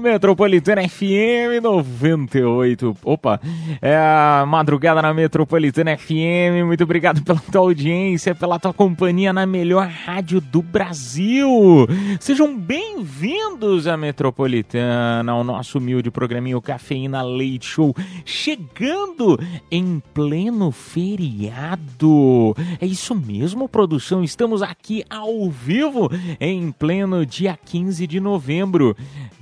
Metropolitana FM 98. Opa, é a madrugada na Metropolitana FM. Muito obrigado pela tua audiência, pela tua companhia na melhor rádio do Brasil. Sejam bem-vindos à Metropolitana, ao nosso humilde programinho Cafeína Leite Show, chegando em pleno feriado. É isso mesmo, produção. Estamos aqui ao vivo em pleno dia 15 de novembro,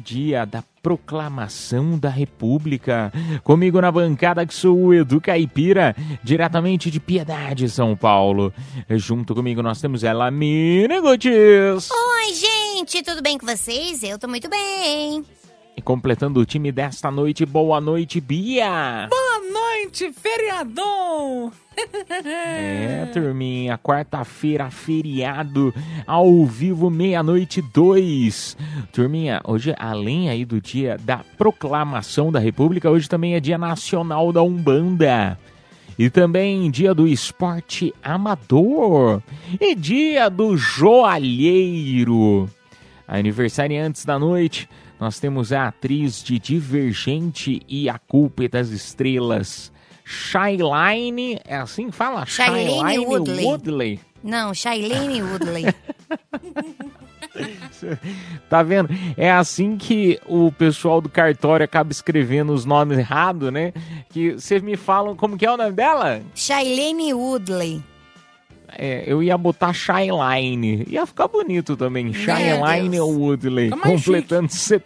dia da proclamação da República. Comigo na bancada que sou o Edu Caipira, diretamente de Piedade, São Paulo. Junto comigo nós temos ela, Mina Gotes. Oi, gente, tudo bem com vocês? Eu tô muito bem. E completando o time desta noite, boa noite, Bia. Boa noite, feriadão! É, turminha, quarta-feira, feriado, ao vivo, meia-noite, dois. Turminha, hoje, além aí do dia da proclamação da República, hoje também é dia nacional da Umbanda. E também dia do esporte amador. E dia do joalheiro. Aniversariantes da noite, nós temos a atriz de Divergente e A Culpa é das Estrelas, Shyline, é assim que fala? Shailene Woodley. Woodley. Não, Shailene Woodley. Tá vendo? É assim que o pessoal do cartório acaba escrevendo os nomes errados, né? Que vocês me falam como que é o nome dela? Shailene Woodley. É, eu ia botar Shyline. Ia ficar bonito também. Shyline. Woodley. Mais completando set-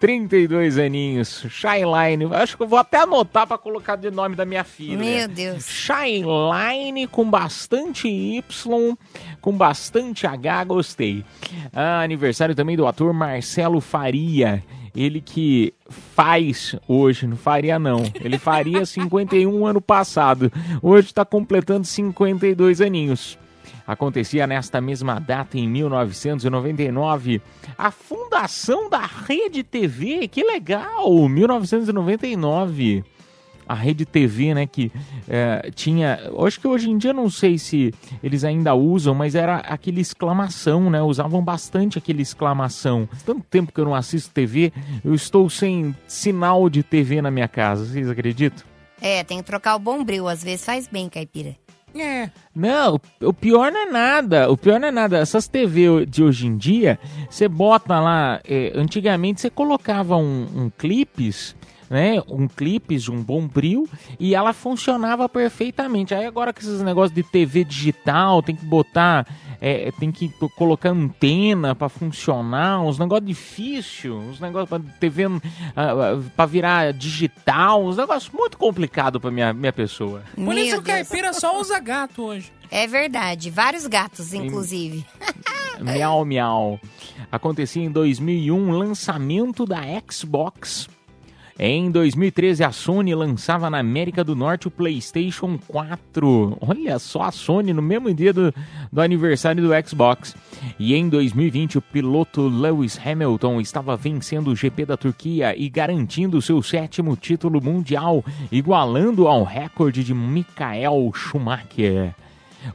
32 aninhos. Shyline. Acho que eu vou até anotar pra colocar de nome da minha filha. Meu Deus. Shyline com bastante Y, com bastante H, gostei. Ah, aniversário também do ator Marcelo Faria. Ele que faz hoje, não faria não. Ele faria 51 ano passado. Hoje está completando 52 aninhos. Acontecia nesta mesma data, em 1999, a fundação da Rede TV. Que legal! 1999 a Rede TV, né, que é, tinha, acho que hoje em dia não sei se eles ainda usam, mas era aquele exclamação, né, usavam bastante aquele exclamação. Tanto tempo que eu não assisto TV, eu estou sem sinal de TV na minha casa, vocês acreditam? É, tem que trocar o bombril, às vezes faz bem, caipira. É, Não, o- o pior não é nada. O pior não é nada. Essas TV de hoje em dia, você bota lá. é, antigamente você colocava um, um clipes, né? Um clipes de um bombril e ela funcionava perfeitamente. Aí agora com esses negócios de TV digital, tem que botar. é, tem que colocar antena pra funcionar, uns negócios difíceis, uns negócios pra TV ah, ah, pra virar digital, uns negócios muito complicados pra minha, minha pessoa. por Meu isso o Deus. caipira só usa gato hoje. É verdade, vários gatos, inclusive. Miau Miau. Acontecia em 2001 lançamento da Xbox. Em 2013, a Sony lançava na América do Norte o PlayStation 4. Olha só a Sony no mesmo dia do, do aniversário do Xbox. E em 2020, o piloto Lewis Hamilton estava vencendo o GP da Turquia e garantindo seu sétimo título mundial, igualando ao recorde de Michael Schumacher.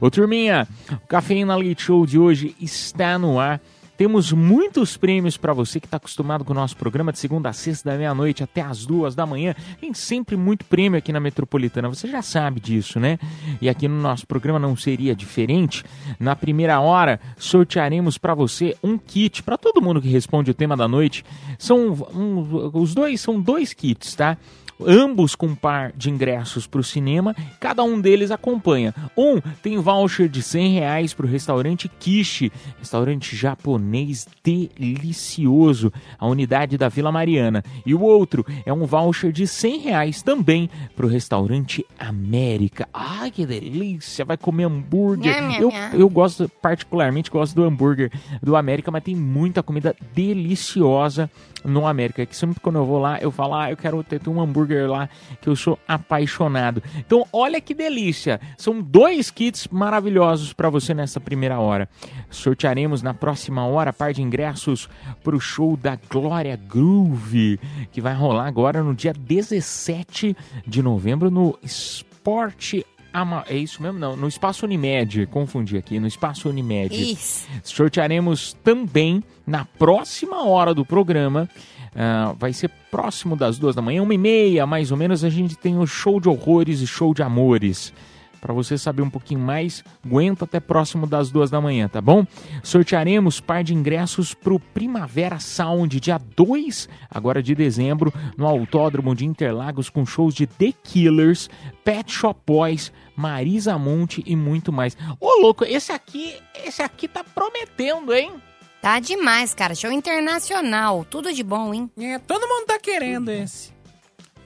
Ô turminha, o Cafeína Leite Show de hoje está no ar. Temos muitos prêmios para você que está acostumado com o nosso programa de segunda a sexta da meia-noite até as duas da manhã. Tem sempre muito prêmio aqui na Metropolitana, você já sabe disso, né? E aqui no nosso programa não seria diferente. Na primeira hora, sortearemos para você um kit para todo mundo que responde o tema da noite. São um- os dois são dois kits, tá? Ambos com par de ingressos para o cinema, cada um deles acompanha. Um tem voucher de 100 reais para o restaurante Kishi, restaurante japonês delicioso, a unidade da Vila Mariana. E o outro é um voucher de 100 reais também para o restaurante América. Ai, que delícia! Vai comer hambúrguer. Eu, eu gosto, particularmente, gosto do hambúrguer do América, mas tem muita comida deliciosa no América. Que sempre quando eu vou lá, eu falo, ah, eu quero ter um hambúrguer lá, que eu sou apaixonado. Então, olha que delícia! São dois kits maravilhosos para você nessa primeira hora. Sortearemos na próxima hora par de ingressos para o show da Glória Groove, que vai rolar agora no dia 17 de novembro no Esporte Ama- é isso mesmo? Não, no Espaço Unimed, confundi aqui, no Espaço Unimed. Isso. Sortearemos também na próxima hora do programa. ah, vai ser próximo das duas da manhã, uma e meia mais ou menos. A gente tem o show de horrores e show de amores. Para você saber um pouquinho mais, aguenta até próximo das duas da manhã, tá bom? Sortearemos par de ingressos para o Primavera Sound, dia 2 agora de dezembro, no Autódromo de Interlagos, com shows de The Killers, Pet Shop Boys, Marisa Monte e muito mais. Ô, louco, esse aqui, esse aqui tá prometendo, hein? Tá demais, cara. Show internacional. Tudo de bom, hein? É, todo mundo tá querendo esse.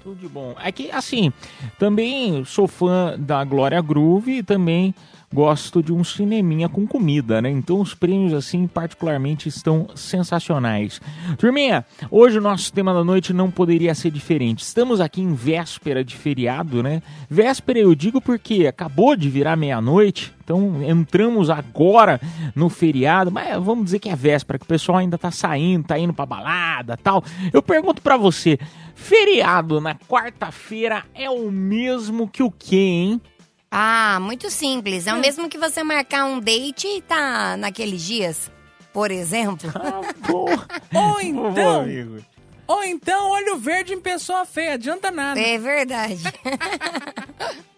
Tudo de bom. É que, assim, também sou fã da Glória Groove e também gosto de um cineminha com comida, né? Então os prêmios, assim, particularmente estão sensacionais. Turminha, hoje o nosso tema da noite não poderia ser diferente. Estamos aqui em véspera de feriado, né? Véspera eu digo porque acabou de virar meia-noite, então entramos agora no feriado, mas vamos dizer que é véspera, que o pessoal ainda tá saindo, tá indo pra balada tal. Eu pergunto pra você, feriado na quarta-feira é o mesmo que o quê, hein? Ah, muito simples. É o mesmo que você marcar um date e tá naqueles dias, por exemplo. Ah, pô. Ou Pô, então, ou então olho verde em pessoa feia, adianta nada. É verdade.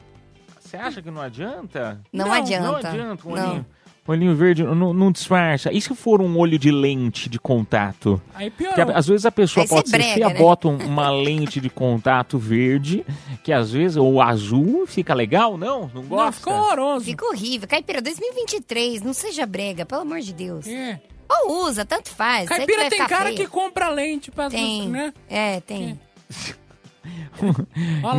Você acha que não adianta? Não, Não, adianta. Não adianta, um Não. Olhinho. Olhinho verde não, não disfarça. E se for um olho de lente de contato? Aí piorou. às vezes a pessoa Aí pode ser brega, feia, né? bota um- uma lente de contato verde, que às vezes, ou azul, fica legal, não? Não Não, gosta? ficou horroroso. Fica horrível. Caipira 2023, não seja brega, pelo amor de Deus. É. Ou usa, tanto faz. Caipira tem cara feia. que compra lente pra... Tem. Né? É, tem. Lá,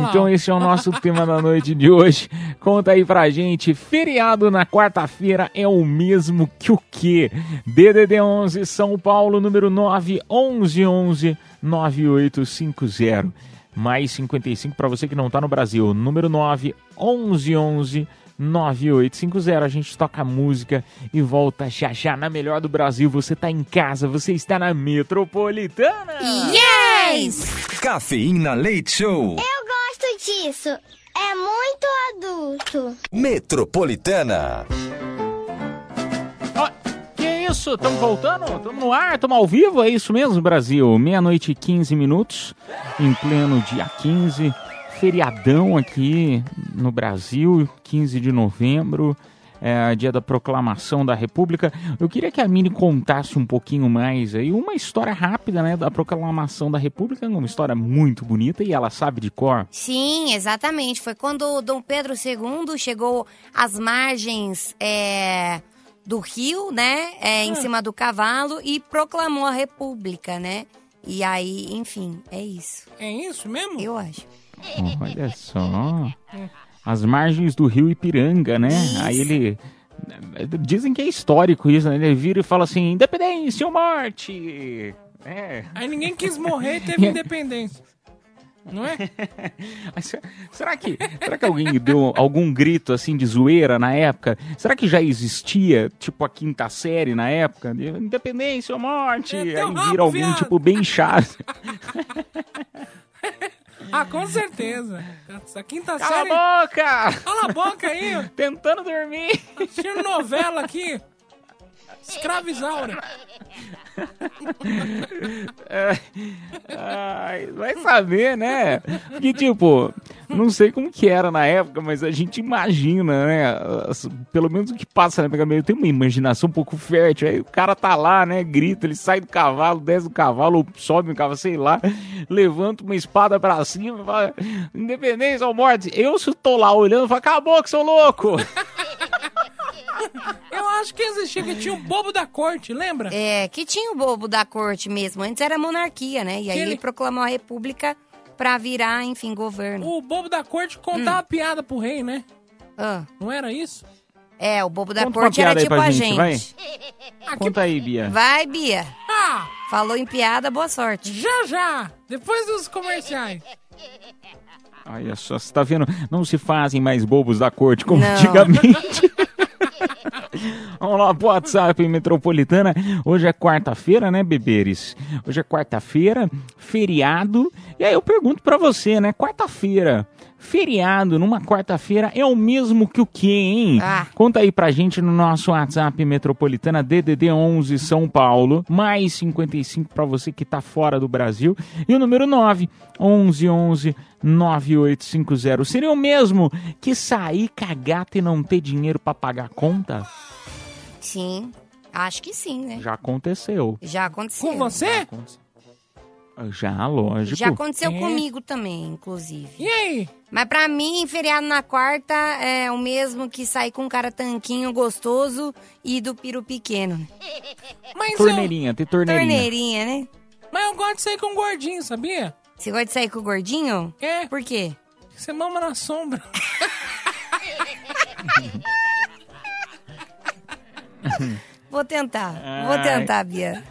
Então esse é o nosso tema da noite de hoje. Conta aí pra gente, feriado na quarta-feira é o mesmo que o quê? DDD 11 São Paulo, número 9 11 11 9850. Mais 55 pra você que não tá no Brasil. Número 9 11 11 9850. A gente toca música e volta já já na melhor do Brasil. Você tá em casa, você está na metropolitana. Yes! Cafeína Leite Show. Eu gosto disso. É muito adulto. Metropolitana. Isso? Estamos voltando? Estamos no ar? Estamos ao vivo? É isso mesmo, Brasil? Meia-noite e 15 minutos, em pleno dia 15. Feriadão aqui no Brasil, 15 de novembro. É, dia da proclamação da República. Eu queria que a Mini contasse um pouquinho mais aí, uma história rápida, né, da proclamação da República, uma história muito bonita e ela sabe de cor. Sim, exatamente. Foi quando Dom Pedro II chegou às margens é, do rio, né? é, em cima do cavalo e proclamou a República, né? E aí, enfim, é isso. É isso mesmo? Eu acho. Olha só. As margens do rio Ipiranga, né? Isso. Aí ele. Dizem que é histórico isso, né? Ele vira e fala assim: independência ou morte! É. Aí ninguém quis morrer e teve independência. Não é? Será que, será que alguém deu algum grito assim de zoeira na época? Será que já existia, tipo, a quinta série na época? De Independência ou morte? É, Aí vira alguém, viado. tipo, bem chato. Ah, com certeza. Essa quinta Cala série... a boca! Cala a boca aí. Tentando dormir. Assistindo novela aqui. Escravizaura. É, ai, vai saber, né? Porque, tipo, não sei como que era na época, mas a gente imagina, né? Pelo menos o que passa na. Eu tenho uma imaginação um pouco fértil. Aí o cara tá lá, né? Grita, ele sai do cavalo, desce do cavalo, sobe no cavalo, sei lá, levanta uma espada pra cima, fala, independência ou morte. Eu, se tô lá olhando, falo, acabou que sou louco. Acho que existia, que tinha o bobo da corte, lembra? É, que tinha o bobo da corte mesmo. Antes era monarquia, né? E aí ele ele- proclamou a república pra virar, enfim, governo. O bobo da corte contava piada pro rei, né? Ah, Não era isso? é, o bobo da Conta corte era tipo a gente, gente. vai. Conta aí, Bia. Vai, Bia. Ah, Falou em piada, boa sorte. já já! Depois dos comerciais. Olha só, você tá vendo? Não se fazem mais bobos da corte como Não. antigamente. Vamos lá pro WhatsApp Metropolitana. Hoje é quarta-feira, né, beberes? Hoje é quarta-feira, feriado. E aí eu pergunto pra você, né? Quarta-feira, feriado numa quarta-feira é o mesmo que o quê, hein? Ah. Conta aí pra gente no nosso WhatsApp Metropolitana DDD 11 São Paulo, mais 55 pra você que tá fora do Brasil e o número 9 11 11 9850. Seria o mesmo que sair cagata e não ter dinheiro pra pagar a conta? Sim, acho que sim, né? Já aconteceu. Já aconteceu. Com você? Já, lógico. Já aconteceu É. comigo também, inclusive. E aí? Mas pra mim, feriado na quarta é o mesmo que sair com um cara tanquinho gostoso e do piro pequeno. né? Mas eu, Torneirinha, tem torneirinha. Torneirinha, né? mas eu gosto de sair com um gordinho, sabia? Você gosta de sair com o gordinho? É, Por quê? você mama na sombra. Vou tentar. Vou Ai. tentar, Bia.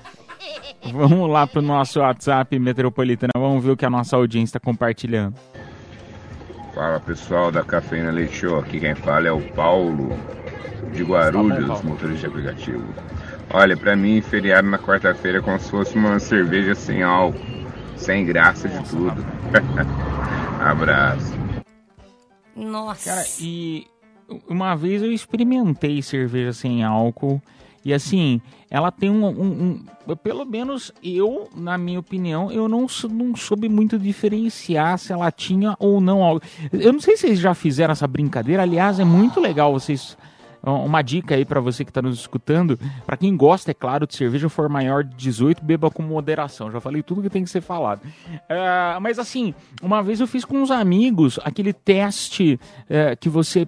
Vamos lá pro nosso WhatsApp Metropolitana. Vamos ver o que a nossa audiência está compartilhando. Fala pessoal da Cafeína Leite Show, aqui quem fala é o Paulo de Guarulhos, motorista de aplicativo. Olha, pra mim, feriado na quarta-feira é como se fosse uma cerveja sem álcool, sem graça de tudo. Abraço. Nossa. Cara, e uma vez eu experimentei cerveja sem álcool. E assim, ela tem um, um- um- Pelo menos eu, na minha opinião, eu não, não soube muito diferenciar se ela tinha ou não álcool. Eu não sei se vocês já fizeram essa brincadeira. Aliás, é muito legal vocês. Uma dica aí pra você que tá nos escutando, Pra quem gosta, é claro, de cerveja for maior de 18, beba com moderação. Já falei tudo que tem que ser falado. Ah, mas assim, uma vez eu fiz com uns amigos aquele teste eh, que você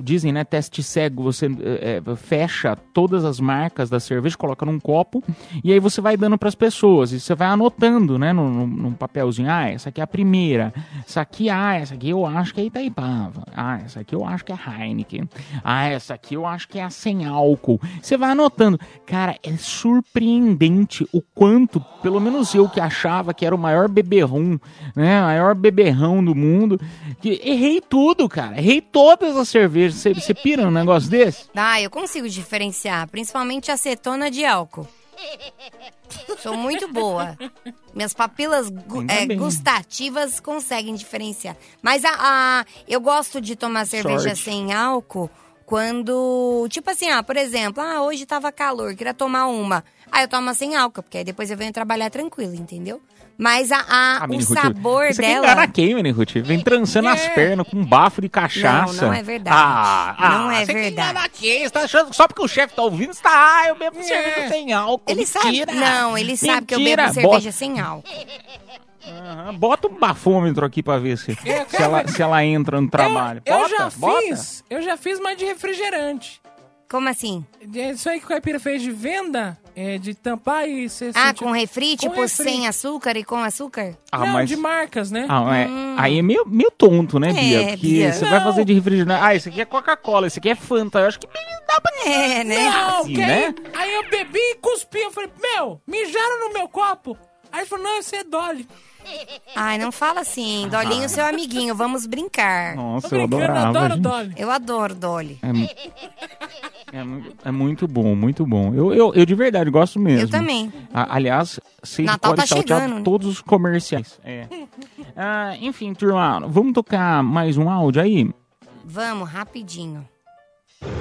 dizem, né, teste cego, você eh, eh, fecha todas as marcas da cerveja, coloca num copo e aí você vai dando pras pessoas e você vai anotando, né, num, num- papelzinho, ah, essa aqui é a primeira, essa aqui, ah, essa aqui eu acho que é Itaipava, ah, essa aqui eu acho que é Heineken, ah, essa aqui eu acho que é a sem álcool. Você vai anotando. Cara, é surpreendente o quanto, pelo menos eu que achava que era o maior beberrão, né, maior beberrão do mundo, que errei tudo, cara, errei todas as cervejas. Você, você pira num negócio desse? Ah, eu consigo diferenciar, principalmente acetona de álcool. Sou muito boa. Minhas papilas gu- é, gustativas conseguem diferenciar. Mas a, a- eu gosto de tomar cerveja Sorte. sem álcool quando, tipo assim, ah, por exemplo, ah, hoje tava calor, queria tomar uma. Aí eu tomo sem álcool, porque aí depois eu venho trabalhar tranquilo, entendeu? Mas a, a- Ah, o Ruth, sabor Isso aqui dela. engana quem, Mini Ruth? Vem trançando as É. pernas com um bafo de cachaça. Não, não é verdade. Ah, Não ah, é você verdade. enganar quem? Você tá achando que só porque o chefe tá ouvindo, você tá, ah, eu bebo É. cerveja sem álcool. Ele sabe. Mentira. Não, ele sabe que eu Mentira. bebo cerveja sem álcool. Aham, Bota um bafômetro aqui pra ver se, É, se, ela, se ela entra no trabalho. Eu, eu Bota, já bota. fiz, eu já fiz, mas de refrigerante. Como assim? É Isso aí que o caipira fez de venda, é de tampar e você Ah, sentir- com refri, Com tipo refri. sem açúcar e com açúcar? Ah, Não, mas... de marcas, né? Ah, é, Aí é meio, meio tonto, né, Bia? Hum. É, Porque Bia. você vai Não. fazer de refrigerante. Ah, esse aqui é Coca-Cola, esse aqui é Fanta. Eu acho que dá pra... É, né? Não, assim, que né? aí, aí eu bebi e cuspi. Eu falei, meu, mijaram no meu copo. Aí ele falou, não, isso é Dolly. Ai, não fala assim. Dolinho, seu amiguinho, vamos brincar. Nossa, eu adorava. adoro gente. Dolly. Eu adoro Dolly. É, mu- é mu- é muito bom, muito bom. Eu, eu, eu de verdade gosto mesmo. Eu também. A- aliás, sei Natal pode tá saltear chegando, né? todos os comerciais. É. Ah, enfim, turma, vamos tocar mais um áudio aí? Vamos, rapidinho.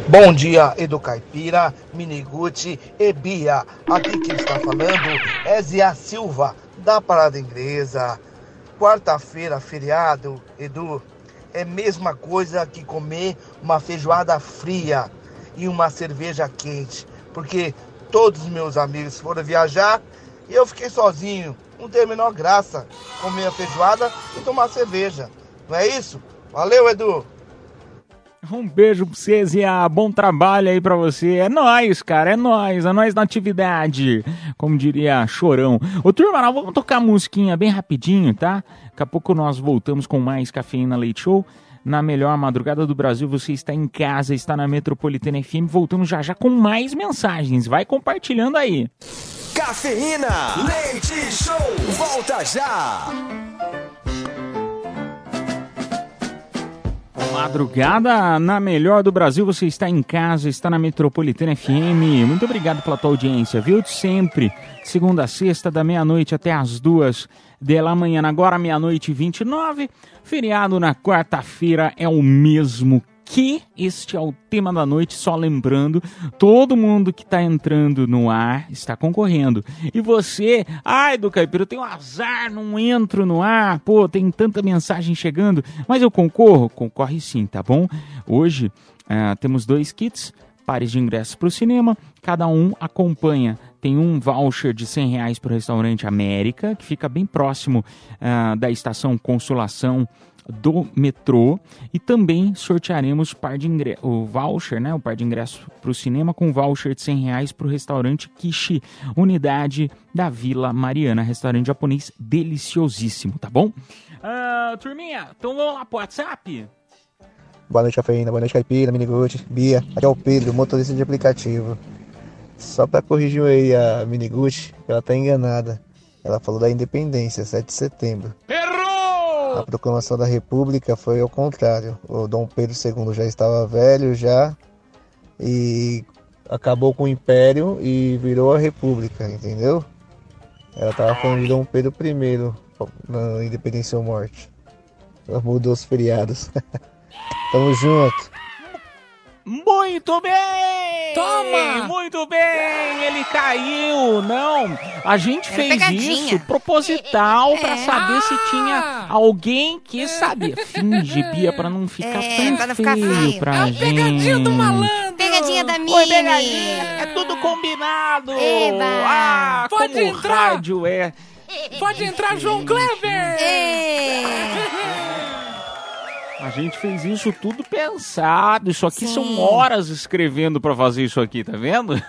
Bom dia, Edu Caipira, Miniguti e Bia. Aqui quem está falando é Zia Silva, da Parada Inglesa. Quarta-feira, feriado, Edu, é mesma coisa que comer uma feijoada fria e uma cerveja quente. Porque todos os meus amigos foram viajar e eu fiquei sozinho. Não tem a menor graça comer a feijoada e tomar cerveja. Não é isso? Valeu, Edu! Um beijo pra vocês e a bom trabalho aí pra você. É nóis, cara, é nóis, é nóis na atividade. Como diria Chorão. Ô, turma, nós vamos tocar musiquinha bem rapidinho, tá? Daqui a pouco nós voltamos com mais Cafeína Leite Show. Na melhor madrugada do Brasil, você está em casa, está na Metropolitana FM. Voltamos já já com mais mensagens. Vai compartilhando aí. Cafeína, leite show, volta já. Madrugada na melhor do Brasil, você está em casa, está na Metropolitana FM. Muito obrigado pela tua audiência, viu? Sempre, segunda a sexta, da meia-noite até as duas da manhã. Agora, meia-noite e 29. Feriado na quarta-feira é o mesmo que este é o tema da noite, só lembrando, todo mundo que está entrando no ar está concorrendo. E você, ai do Caipira, eu tenho azar, não entro no ar, pô, tem tanta mensagem chegando, mas eu concorro? Concorre sim, tá bom? Hoje uh, temos dois kits, pares de ingressos para o cinema, cada um acompanha tem um voucher de 100 reais para o restaurante América, que fica bem próximo uh, da estação Consolação do metrô e também sortearemos par de o voucher, né, o par de ingressos para o cinema com voucher de 100 reais para o restaurante Kishi, unidade da Vila Mariana, restaurante japonês deliciosíssimo, tá bom? Uh, turminha, então vamos lá pro WhatsApp? Boa noite, cafeína, boa noite, caipira, miniguti, Bia, aqui é o Pedro, motorista de aplicativo. Só para corrigir aí a miniguti, ela tá enganada. Ela falou da independência, 7 de setembro. A proclamação da República foi ao contrário. O Dom Pedro II já estava velho já e acabou com o Império e virou a República, entendeu? Ela estava falando de Dom Pedro I na Independência ou Morte. Ela mudou os feriados. Tamo junto. Muito bem! Toma! Muito bem! Ele caiu! Não! A gente Era fez pegadinha. isso proposital pra É. saber se tinha alguém que sabia. Finge, Bia, pra não ficar É, tão pra não ficar feio pra É a gente. pegadinha do malandro. Pegadinha da Mini. Oi, pegadinha! É tudo combinado! Eba! Ah, Pode como entrar. rádio é. Pode entrar, João Kleber. Ê, A gente fez isso tudo pensado. Isso aqui Sim. são horas escrevendo pra fazer isso aqui, tá vendo?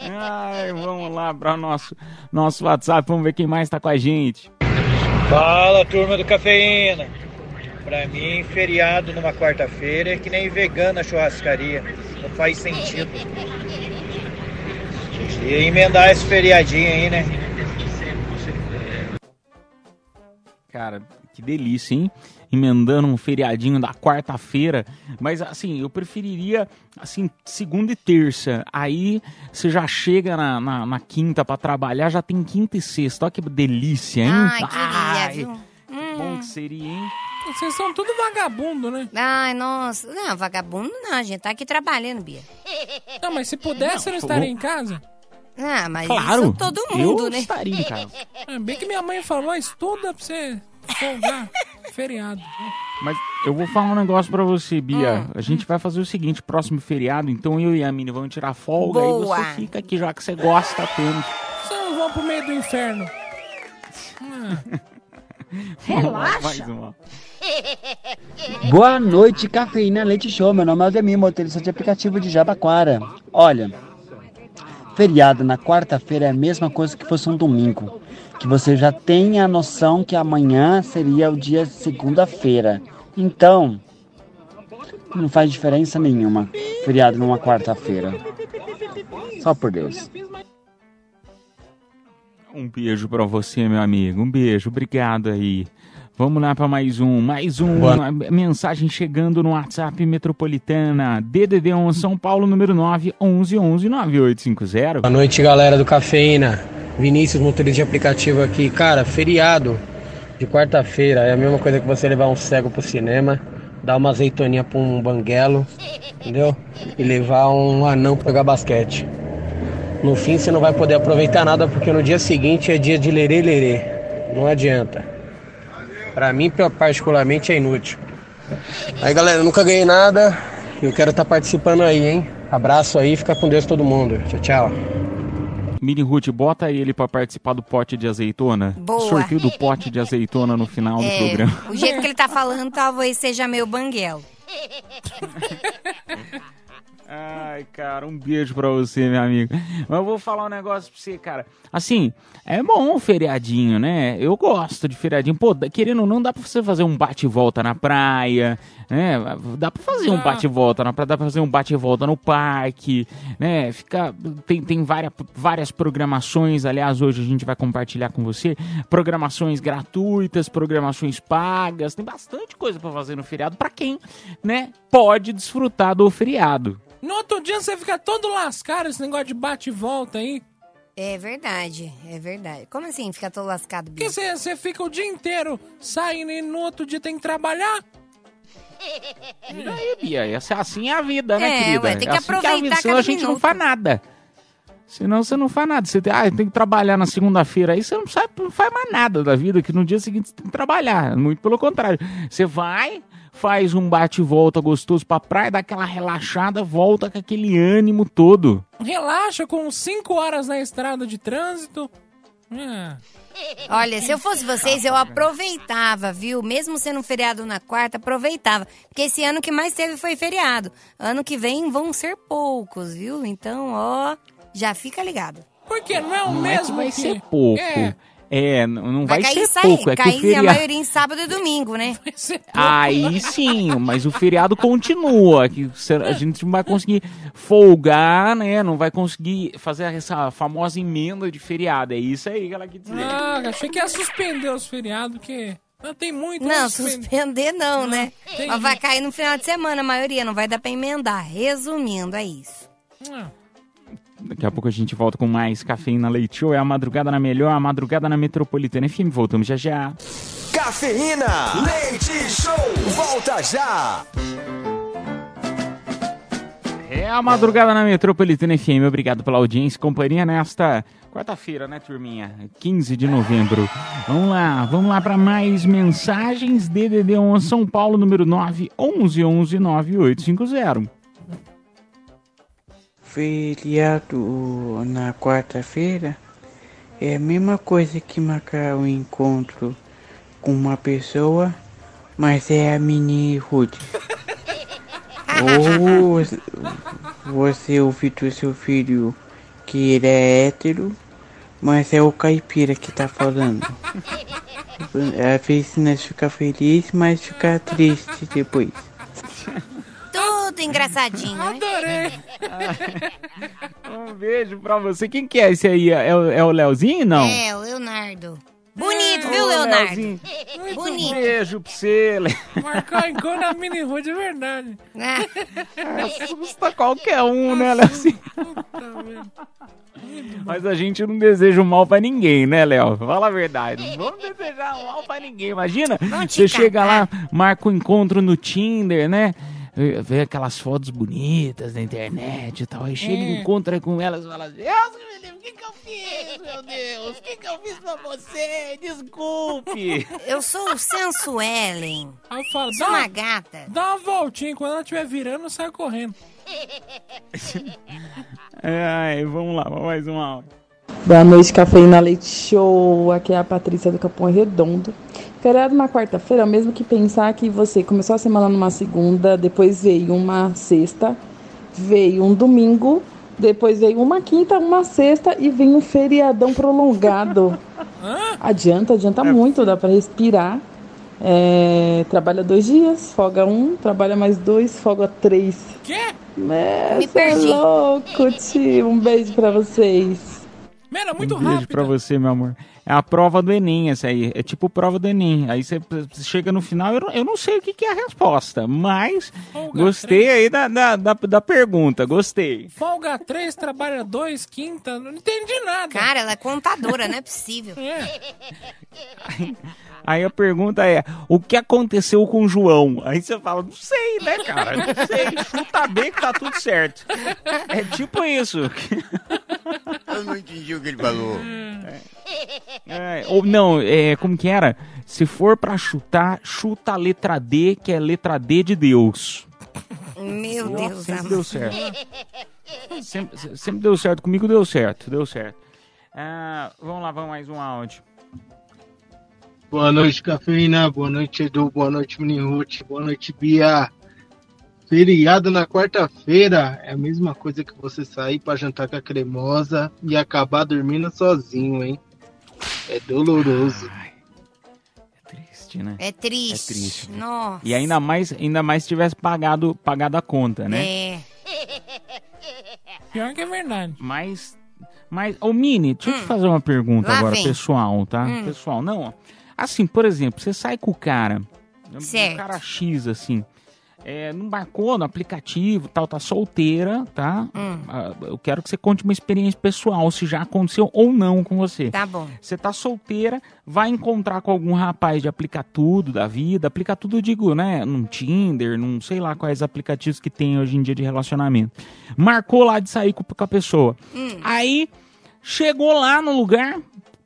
Ai, vamos lá para nosso nosso WhatsApp, vamos ver quem mais tá com a gente. Fala turma do Cafeína. Pra mim, feriado numa quarta-feira é que nem vegano na churrascaria. Não faz sentido. E emendar esse feriadinho aí, né? Cara, que delícia, hein? Emendando um feriadinho da quarta-feira. Mas, assim, eu preferiria, assim, segunda e terça. Aí você já chega na, na, na quinta pra trabalhar, já tem quinta e sexta. Olha que delícia, hein? Ai, Ai, que bom que seria, hein? Vocês são tudo vagabundo, né? Ai, nossa. Não, vagabundo não, a gente tá aqui trabalhando, Bia. Não, mas se pudesse, eu não Não, estaria em casa. Ah, mas Claro, isso todo mundo, eu né? estaria em casa. É bem que minha mãe falou, estuda pra você folgar feriado. Mas eu vou falar um negócio pra você, Bia. Hum. A gente vai fazer o seguinte, próximo feriado, então eu e a Mini vamos tirar folga Boa. e você fica aqui já que você gosta tanto. Vocês não vão pro meio do inferno. Mais uma. Boa noite, Cafeína Leite Show. Meu nome é Aldemir, motorista de aplicativo de Jabaquara. Olha, feriado na quarta-feira é a mesma coisa que fosse um domingo. Que você já tem a noção que amanhã seria o dia segunda-feira. Então, não faz diferença nenhuma feriado numa quarta-feira. Só por Deus. Um beijo pra você, meu amigo. Um beijo, obrigado aí. Vamos lá pra mais um, mais um. Boa. uma Mensagem chegando no WhatsApp Metropolitana. DDD1 São Paulo, número 9 11 11 9850. Boa noite, galera do Cafeína. Vinícius, motorista de aplicativo aqui. Cara, feriado de quarta-feira é a mesma coisa que você levar um cego pro cinema. dar uma azeitoninha pra um banguelo, entendeu? E levar um anão pra jogar basquete. No fim você não vai poder aproveitar nada porque no dia seguinte é dia de lerê lerê. Não adianta. Pra mim, particularmente, é inútil. Aí galera, nunca ganhei nada. Eu quero estar participando aí, hein? Abraço aí, fica com Deus todo mundo. Tchau, tchau. Mini Ruth, bota ele pra participar do pote de azeitona. Boa. Sorteio do pote de azeitona no final do É, programa. o jeito que ele tá falando talvez seja meio banguelo. Ai, cara, um beijo pra você, meu amigo. Mas eu vou falar um negócio pra você, cara. Assim, é bom o feriadinho, né? Eu gosto de feriadinho. Pô, querendo ou não, dá pra você fazer um bate-volta na praia, né? Dá pra fazer um Ah. bate-volta na praia, dá pra fazer um bate-volta no parque, né? Fica, tem tem várias, várias programações, aliás, hoje a gente vai compartilhar com você. Programações gratuitas, programações pagas, tem bastante coisa pra fazer no feriado pra quem, né, pode desfrutar do feriado. No outro dia você fica todo lascado esse negócio de bate e volta aí. É verdade, é verdade. Como assim fica todo lascado, Porque bicho? você, você fica o dia inteiro saindo e no outro dia tem que trabalhar. E daí, Bia? Essa, assim é a vida, né, É, querida? ué, tem que É assim é a aproveitar vida, senão a gente não minuto. faz nada. Senão você não faz nada. Você tem, ah, tem que trabalhar na segunda-feira. Aí você não, sabe, não faz mais nada da vida, que no dia seguinte você tem que trabalhar. Muito pelo contrário. Você vai, faz um bate e volta gostoso pra praia, dá aquela relaxada, volta com aquele ânimo todo. Relaxa com 5 horas na estrada de trânsito. É. Olha, se eu fosse vocês, eu aproveitava, viu? Mesmo sendo um feriado na quarta, aproveitava. Porque esse ano que mais teve foi feriado. Ano que vem vão ser poucos, viu? Então, ó, já fica ligado. Porque não é o Não é que mesmo vai que... ser pouco. É. É, não vai, cair, ser sai- pouco. É que o cair a feriado... maioria em sábado e domingo, né? Aí sim, mas o feriado continua, que a gente não vai conseguir folgar, né? Não vai conseguir fazer essa famosa emenda de feriado. É isso aí que ela quer dizer. Ah, achei que ia suspender os feriados, porque não tem muito. Não, né, suspender. suspender não, né? Entendi. Mas vai cair no final de semana, a maioria. Não vai dar pra emendar. Resumindo, é isso. Ah, Daqui a pouco a gente volta com mais Cafeína Leite Show. É a madrugada na melhor, a madrugada na Metropolitana FM. Voltamos já já. Cafeína, leite show, volta já. É a madrugada na Metropolitana FM. Obrigado pela audiência e companhia nesta quarta-feira, né, turminha? 15 de novembro. Vamos lá, vamos lá para mais mensagens. DDD 1 São Paulo, número 9 11 11 9850. Feriado na quarta-feira é a mesma coisa que marcar um encontro com uma pessoa, mas é a mini Ruth. Ou você ouviu do seu filho que ele é hétero, mas é o caipira que tá falando. Às vezes nós fica feliz, mas fica triste depois. Tudo engraçadinho? Adorei. Um beijo pra você. Quem que é esse aí? É o, é o Leozinho, não? É, o Leonardo. Bonito, Ô, viu, Leonardo? Muito Bonito. Beijo pra você, Le... Marcar encontro na mini rua de verdade. Assusta qualquer um, né, Leozinho? Mas a gente não deseja o mal pra ninguém, né, Léo? Fala a verdade. Não vamos desejar o mal pra ninguém. Imagina, você chega lá, marca um encontro no Tinder, né? Vê vê aquelas fotos bonitas na internet e tal. Aí chega e É. encontra com elas e fala: Deus, meu Deus, o que, que eu fiz, meu Deus? O que, que eu fiz pra você? Desculpe. Eu sou o Sensuelen. Aí eu falo, Sou dá, uma gata. dá uma voltinha, quando ela estiver virando, eu saio correndo. Ai, vamos lá, mais uma aula. Boa noite, Cafeína Leite Show. Aqui é a Patrícia do Capão Redondo. Feriado na quarta-feira, mesmo que pensar que você começou a semana numa segunda, depois veio uma sexta, veio um domingo, depois veio uma quinta, uma sexta e vem um feriadão prolongado. Adianta, adianta muito, dá pra respirar. É, trabalha dois dias, folga um, trabalha mais dois, folga três. Quê? É, Me é perdi. louco, tio. Um beijo pra vocês. Cara, muito um beijo rápido. pra você, meu amor. É a prova do Enem, essa aí. É tipo prova do Enem. Aí você chega no final, eu não, eu não sei o que, que é a resposta, mas gostei aí da, da, da, da pergunta, gostei. Folga 3, trabalha 2, quinta. Não entendi nada. Cara, ela é contadora, não é possível. Aí a pergunta é: o que aconteceu com o João? Aí você fala: não sei, né, cara? Não sei. Chuta bem que tá tudo certo. É tipo isso. Eu não entendi o que ele falou. É, ou não, é, como que era? Se for pra chutar, chuta a letra D, que é letra D de Deus. Meu Deus, Sempre deu certo. Sempre, sempre deu certo. Comigo deu certo, deu certo. Ah, vamos lá, vamos mais um áudio. Boa noite, Cafeína. Boa noite, Edu. Boa noite, Mini Ruth. Boa noite, Bia. Feriado na quarta-feira é a mesma coisa que você sair pra jantar com a cremosa e acabar dormindo sozinho, hein? É doloroso. Triste, né? É triste. É triste. Nossa. E ainda mais, ainda mais se tivesse pagado, pagado a conta, né? É. Pior que é verdade. Mas, mas, ô Mini, deixa eu te fazer uma pergunta Lá agora, vem. pessoal, tá? Hum. Pessoal, não, ó. Assim, por exemplo, você sai com o cara, um Certo. cara X, assim, é, não marcou no aplicativo, tal, tá solteira, tá? Hum. Ah, eu quero que você conte uma experiência pessoal, se já aconteceu ou não com você. Tá bom. Você tá solteira, vai encontrar com algum rapaz de aplicar tudo da vida, aplicar tudo, eu digo, né? Num Tinder, num sei lá quais aplicativos que tem hoje em dia de relacionamento. Marcou lá de sair com, com a pessoa. Aí, chegou lá no lugar,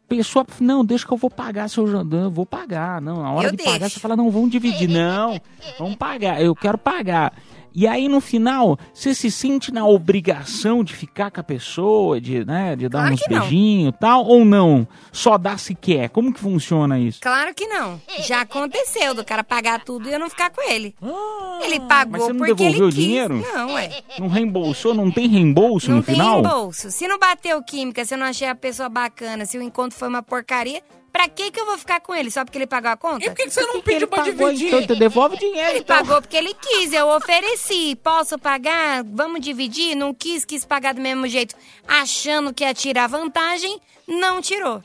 pessoa, não, deixa que eu vou pagar seu jantar, eu vou pagar. Não, na hora Eu de pagar, deixo. você fala, não, vamos dividir. Não, vamos pagar, eu quero pagar. E aí, no final, você se sente na obrigação de ficar com a pessoa, de, né, de dar Claro uns não. beijinhos e tal, ou não? Só dá se quer? Como que funciona isso? Claro que não. Já aconteceu do cara pagar tudo e eu não ficar com ele. ele Mas pagou você não porque devolveu ele o quis. dinheiro? Não, é. Não reembolsou? Não tem reembolso Não no tem final? reembolso. Se não bateu química, se eu não achei a pessoa bacana, se o encontro foi uma porcaria, pra que que eu vou ficar com ele? Só porque ele pagou a conta? E por que, você não pediu pra dividir? Então, tu devolve o dinheiro, Ele então. pagou porque ele quis, eu ofereci. Posso pagar? Vamos dividir? Não quis, quis pagar do mesmo jeito, achando que ia tirar vantagem, não tirou.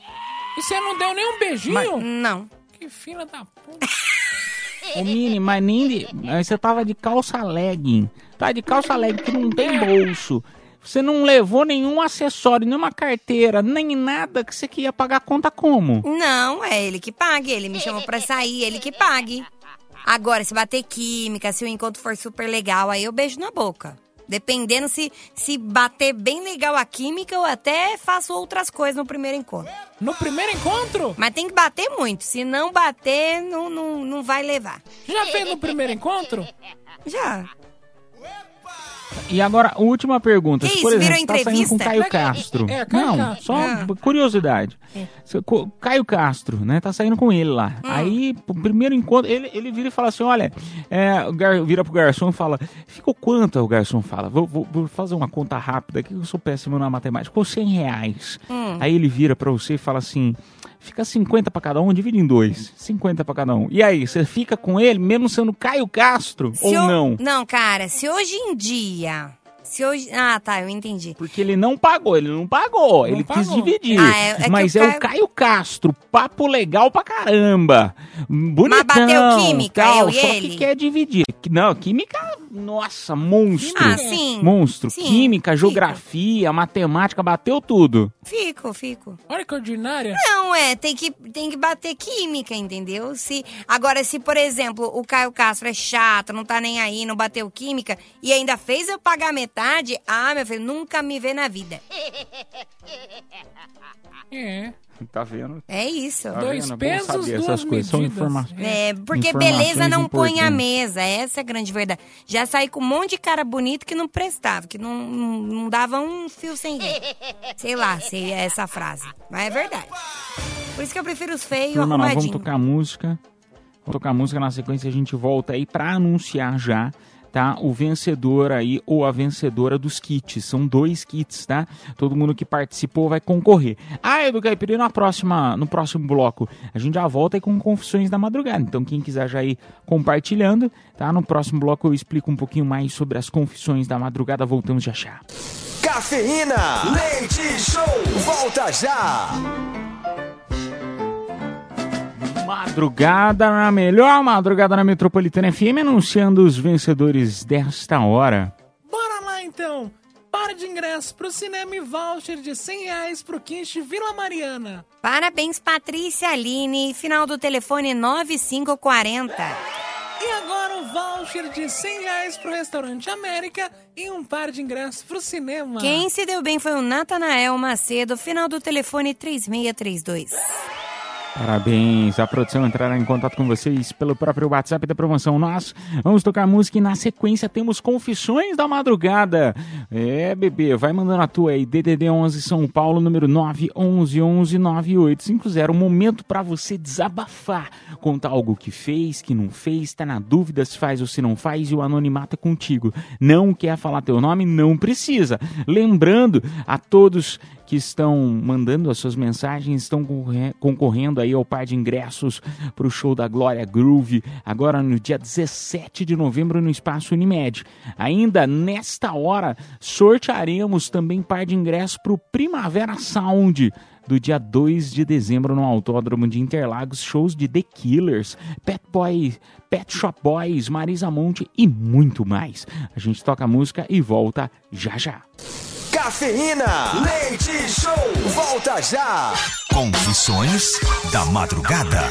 E você não deu nem um beijinho? Não. Que filha da puta. Ô, Mini, mas nem de... Você tava de calça legging. Tá de calça legging que não tem bolso. Você não levou nenhum acessório, nenhuma carteira, nem nada que você que ia pagar a conta como? Não, é ele que pague. Ele me chamou pra sair, ele que pague. Agora, se bater química, se o encontro for super legal, aí eu beijo na boca. Dependendo se, se bater bem legal a química, eu até faço outras coisas no primeiro encontro. No primeiro encontro? Mas tem que bater muito. Se não bater, não, não, não vai levar. Já fez no primeiro encontro? Já. E agora, última pergunta. Que Se, por isso, exemplo, você tá saindo com? Caio É, Castro. é, Caio não, Castro. só Ah. curiosidade. Caio Castro, né? Tá saindo com ele lá. Hum. Aí, o primeiro encontro, ele, ele vira e fala assim: olha, é, o gar- vira pro garçom e fala: ficou quanto? O garçom fala: vou, vou- vou fazer uma conta rápida aqui, que eu sou péssimo na matemática. Ficou 100 reais. Hum. Aí ele vira pra você e fala assim. Fica 50 pra cada um, divide em dois. 50 pra cada um. E aí, você fica com ele, mesmo sendo Caio Castro? Se ou eu- não? Não, cara, se hoje em dia. Se hoje. Ah, tá, eu entendi. Porque ele não pagou, ele não pagou, ele quis pagou. dividir. Ah, é- é mas o é o Caio- Caio Castro, papo legal pra caramba. Bonitão. bateu química, tal, eu e só ele? que quer dividir. Não, química, nossa, monstro. Ah, sim. Monstro. Sim, química, geografia, matemática, bateu tudo. Fico, fico. Olha que ordinária. Não, é, tem que, tem que bater química, entendeu? Se, agora, se, por exemplo, o Caio Castro é chato, não tá nem aí, não bateu química e ainda fez eu pagar metade, ah, meu filho, nunca me vê na vida. É. Tá vendo? É isso. Tá Dois vendo? É pesos, saber duas essas coisas. São medidas. informações. É, porque beleza não põe à importantes. mesa, essa é a grande verdade. Já saí com um monte de cara bonito que não prestava, que não, não, não dava um fio sem. Sei lá se é essa frase, mas é verdade. Por isso que eu prefiro os feios Turma, nós vamos arrumadinhos. tocar música. Vamos tocar música na sequência, a gente volta aí pra anunciar já, tá? O vencedor aí ou a vencedora dos kits. São dois kits, tá? Todo mundo que participou vai concorrer. Ah, Edu Caipira, na próxima, no próximo bloco, a gente já volta aí com confissões da madrugada. Então, quem quiser já ir compartilhando, tá? No próximo bloco eu explico um pouquinho mais sobre as confissões da madrugada. Voltamos já já. Cafeína, leite show, volta já. Madrugada na melhor madrugada na Metropolitana FM, anunciando os vencedores desta hora. Bora lá então! Para de ingresso pro cinema e voucher de 100 reais pro Quiche Vila Mariana. Parabéns, Patrícia Aline. Final do telefone 9540. E agora um voucher de 100 reais pro restaurante América e um par de ingressos pro cinema. Quem se deu bem foi o Natanael Macedo. Final do telefone 3632. Parabéns, a produção entrará em contato com vocês pelo próprio WhatsApp da promoção. Nós vamos tocar música e na sequência temos Confissões da Madrugada. É, bebê, vai mandando a tua aí, DDD 11 São Paulo, número 911-9850. Um momento para você desabafar, contar algo que fez, que não fez, tá na dúvida se faz ou se não faz e o anonimato é contigo. Não quer falar teu nome? Não precisa. Lembrando a todos que estão mandando as suas mensagens, estão concorre- concorrendo aí ao par de ingressos para o show da Glória Groove, agora no dia 17 de novembro no Espaço Unimed. Ainda nesta hora, sortearemos também par de ingressos para o Primavera Sound. Do dia 2 de dezembro no Autódromo de Interlagos, shows de The Killers, Pet Boy, Pet Shop Boys, Marisa Monte e muito mais. A gente toca música e volta já já. Cafeína, leite show, volta já. Confissões da Madrugada.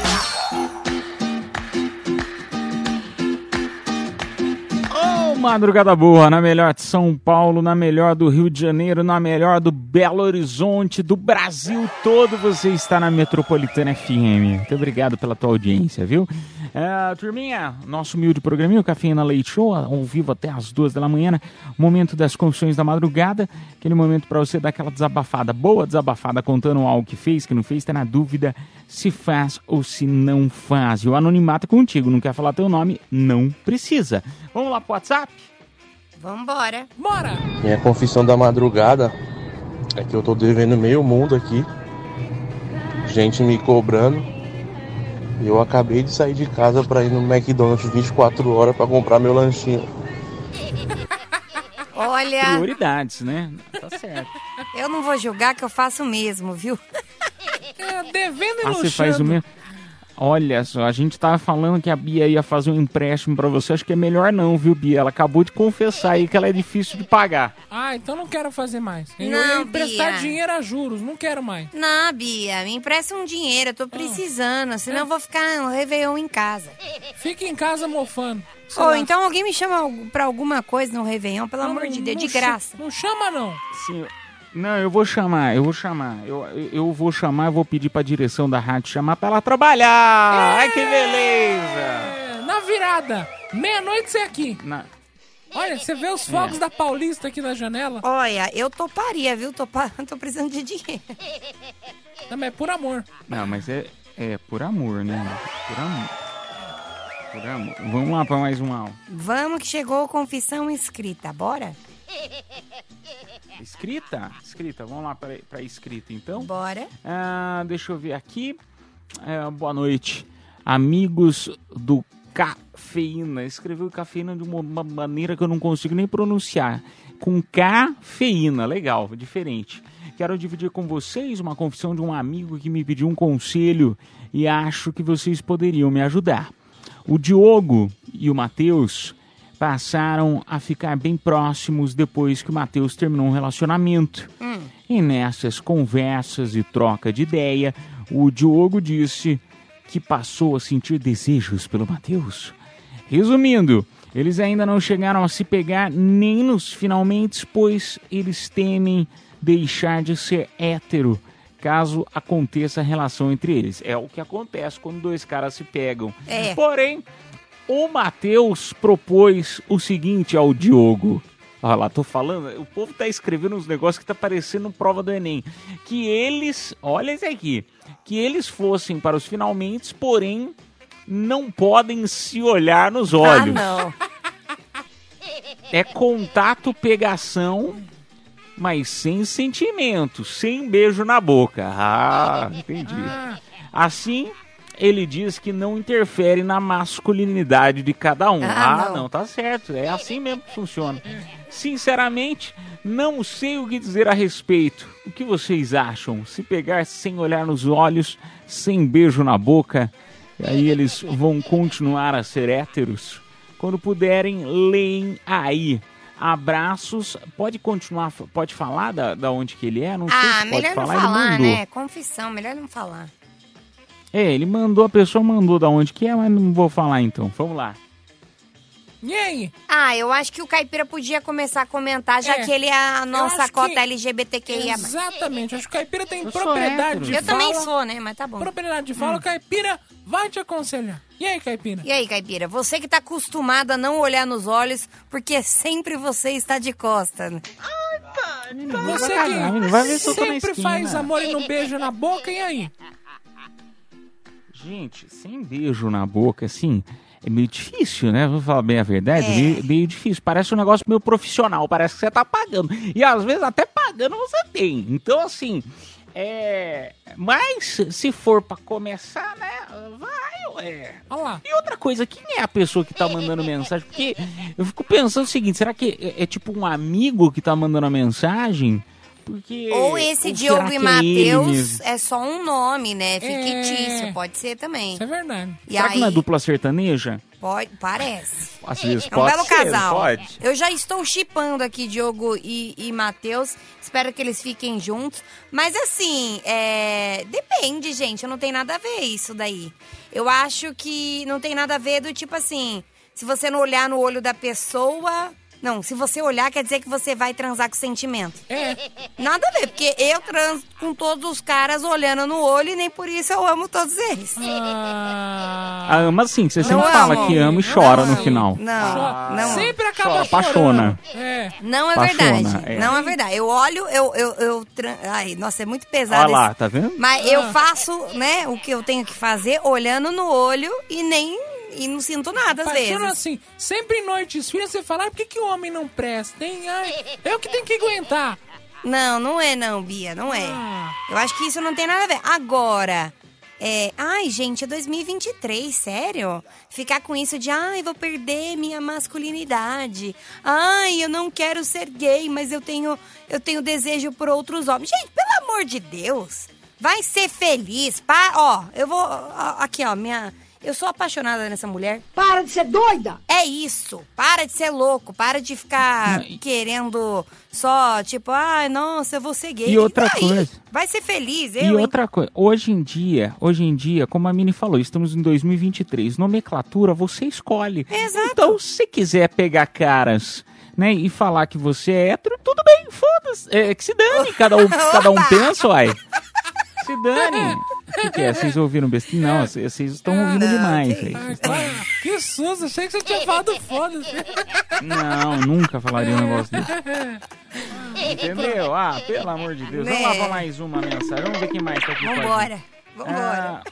Madrugada boa, na melhor de São Paulo, na melhor do Rio de Janeiro, na melhor do Belo Horizonte, do Brasil todo, você está na Metropolitana FM. Muito obrigado pela tua audiência, viu? É, turminha, nosso humilde programinha, o Cafeína Leite Show, ao vivo até as duas da manhã, momento das confissões da madrugada, aquele momento para você dar aquela desabafada, boa desabafada, contando algo que fez, que não fez, tá na dúvida se faz ou se não faz. E o anonimato é contigo, não quer falar teu nome? Não precisa. Vamos lá pro WhatsApp? Vambora. Bora! Minha confissão da madrugada é que eu tô devendo meio mundo aqui. Gente me cobrando. E eu acabei de sair de casa pra ir no McDonald's 24 horas pra comprar meu lanchinho. Olha, Prioridades, né? Tá certo. eu não vou julgar que eu faço o mesmo, viu? É, devendo e Ah, você faz o mesmo. Olha só, a gente tava falando que a Bia ia fazer um empréstimo pra você. Acho que é melhor não, viu, Bia? Ela acabou de confessar aí que ela é difícil de pagar. Ah, então não quero fazer mais. Eu Não, ia emprestar Bia. dinheiro a juros, não quero mais. Não, Bia, me empresta um dinheiro, eu tô precisando, senão eu vou ficar no Réveillon em casa. Fica em casa mofando. Sei Ou lá. então alguém me chama pra alguma coisa no Réveillon, pelo Não, amor de Deus, de não cha- graça. Não chama, não. Sim. Não, eu vou chamar, eu vou chamar. Eu, eu vou chamar, eu vou pedir pra direção da rádio chamar pra ela trabalhar. Ai, que beleza! É, na virada, meia-noite você aqui. Na- Olha, você vê os fogos É. da Paulista aqui na janela. Olha, eu toparia, viu? Tô, tô precisando de dinheiro. Não, mas é por amor. Não, mas é, é por amor, né? Por amor. Por amor. Vamos lá pra mais um áudio. Vamos que chegou confissão escrita, bora? Escrita? Escrita, vamos lá pra, pra escrita então. Bora. Ah, deixa eu ver aqui. É, boa noite, amigos do Cafeína. Escreveu cafeína de uma, uma maneira que eu não consigo nem pronunciar. Com cafeína, legal, diferente. Quero dividir com vocês uma confissão de um amigo que me pediu um conselho e acho que vocês poderiam me ajudar. O Diogo e o Matheus passaram a ficar bem próximos depois que o Matheus terminou um relacionamento. E nessas conversas e troca de ideia, o Diogo disse que passou a sentir desejos pelo Matheus. Resumindo, eles ainda não chegaram a se pegar nem nos finalmente, pois eles temem deixar de ser hétero caso aconteça a relação entre eles. É o que acontece quando dois caras se pegam. É. Porém, o Matheus propôs o seguinte ao Diogo. Olha lá, tô falando, o povo tá escrevendo uns negócios que tá parecendo prova do Enem. Que eles, olha isso aqui, que eles fossem para os finalmente, porém não podem se olhar nos olhos. Ah, não. É contato, pegação, mas sem sentimento, sem beijo na boca. Ah, entendi. Assim, ele diz que não interfere na masculinidade de cada um. Ah, Ah, não. não. tá certo. É assim mesmo que funciona. Sinceramente, Não sei o que dizer a respeito. O que vocês acham? Se pegar sem olhar nos olhos, sem beijo na boca, e aí eles vão continuar a ser héteros? Quando puderem, leem aí. Abraços. Pode continuar, pode falar da, da onde que ele é? Não sei Ah, melhor não falar. né? Confissão, melhor não falar. É, ele mandou, a pessoa mandou da onde que é, mas não vou falar então. Vamos lá. E aí? Ah, eu acho que o Caipira podia começar a comentar, já É. que ele é a nossa cota que- LGBTQIA+. Exatamente, acho que o Caipira tem Eu propriedade de Eu fala. também sou, né? Mas tá bom. Propriedade de fala, Hum. o Caipira vai te aconselhar. E aí, Caipira? E aí, Caipira, você que tá acostumada a não olhar nos olhos, porque sempre você está de costa. né? Você vai cagar, menino, vai eu sempre faz amor e não beijo na boca, e aí? Gente, sem beijo na boca, assim, é meio difícil, né? Vou falar bem a verdade, É. meio, meio difícil. Parece um negócio meio profissional, parece que você tá pagando. E às vezes até pagando você tem. Então, assim, é. Mas se for pra começar, né? Vai, ué. Olha lá. E outra coisa, quem é a pessoa que tá mandando mensagem? Porque eu fico pensando o seguinte: será que é, é tipo um amigo que tá mandando a mensagem? Porque. Ou esse ou Diogo e é Matheus mesmo? é só um nome, né? Fictício, É. pode ser também. Isso é verdade. E será aí, que não é dupla sertaneja? pode, parece. Às vezes É um pode belo ser, casal. pode. Eu já estou chipando aqui Diogo e, e Matheus. Espero que eles fiquem juntos. Mas assim, é... depende, gente. Não tem nada a ver isso daí. Eu acho que não tem nada a ver do tipo assim. Se você não olhar no olho da pessoa. Não, se você olhar, quer dizer que você vai transar com sentimento. É. Nada a ver, porque eu transo com todos os caras olhando no olho e nem por isso eu amo todos eles. Ah, ama sim, você Não sempre fala amo. que ama e Não chora no amo. final. Não, não. Sempre acaba Só apaixona. É. Não é Apaixona, verdade. é. Não é verdade. Eu olho, eu. eu, eu tran- Ai, nossa, é muito Olha pesado lá, esse- tá vendo? Mas eu faço, né, o que eu tenho que fazer olhando no olho e nem. E não sinto nada às vezes. assim, sempre em noites frias você fala, ah, por que, que o homem não presta, hein? Ai, eu que tenho que aguentar. Não, não é não, Bia, não é. Ah. Eu acho que isso não tem nada a ver. Agora, é... Ai, gente, é 2023, sério? Ficar com isso de, ai, vou perder minha masculinidade. Ai, eu não quero ser gay, mas eu tenho, eu tenho desejo por outros homens. Gente, pelo amor de Deus, vai ser feliz. Pa... Ó, eu vou... ó, Aqui, ó, minha... Eu sou apaixonada nessa mulher. Para de ser doida! É isso. Para de ser louco. Para de ficar querendo só, tipo, ai, nossa, eu vou ser gay. E outra Vai, coisa. Vai ser feliz, eu, E hein? outra coisa, hoje em dia, hoje em dia, como a Mini falou, estamos em 2023, nomenclatura você escolhe. Então, se você quiser pegar caras, né, e falar que você é hétero, tudo bem, foda-se, é, que se dane, cada um, cada um pensa, uai. Se dane. O que, que é? Vocês ouviram besteira? Não, vocês vocês estão ouvindo demais. aí. Ah, que susto, achei que você tinha falado foda-se. Não, nunca falaria um negócio desse. Entendeu? Ah, pelo amor de Deus. Vamos lá Né? pra mais uma mensagem. Vamos ver quem mais tá aqui Vambora. Vambora.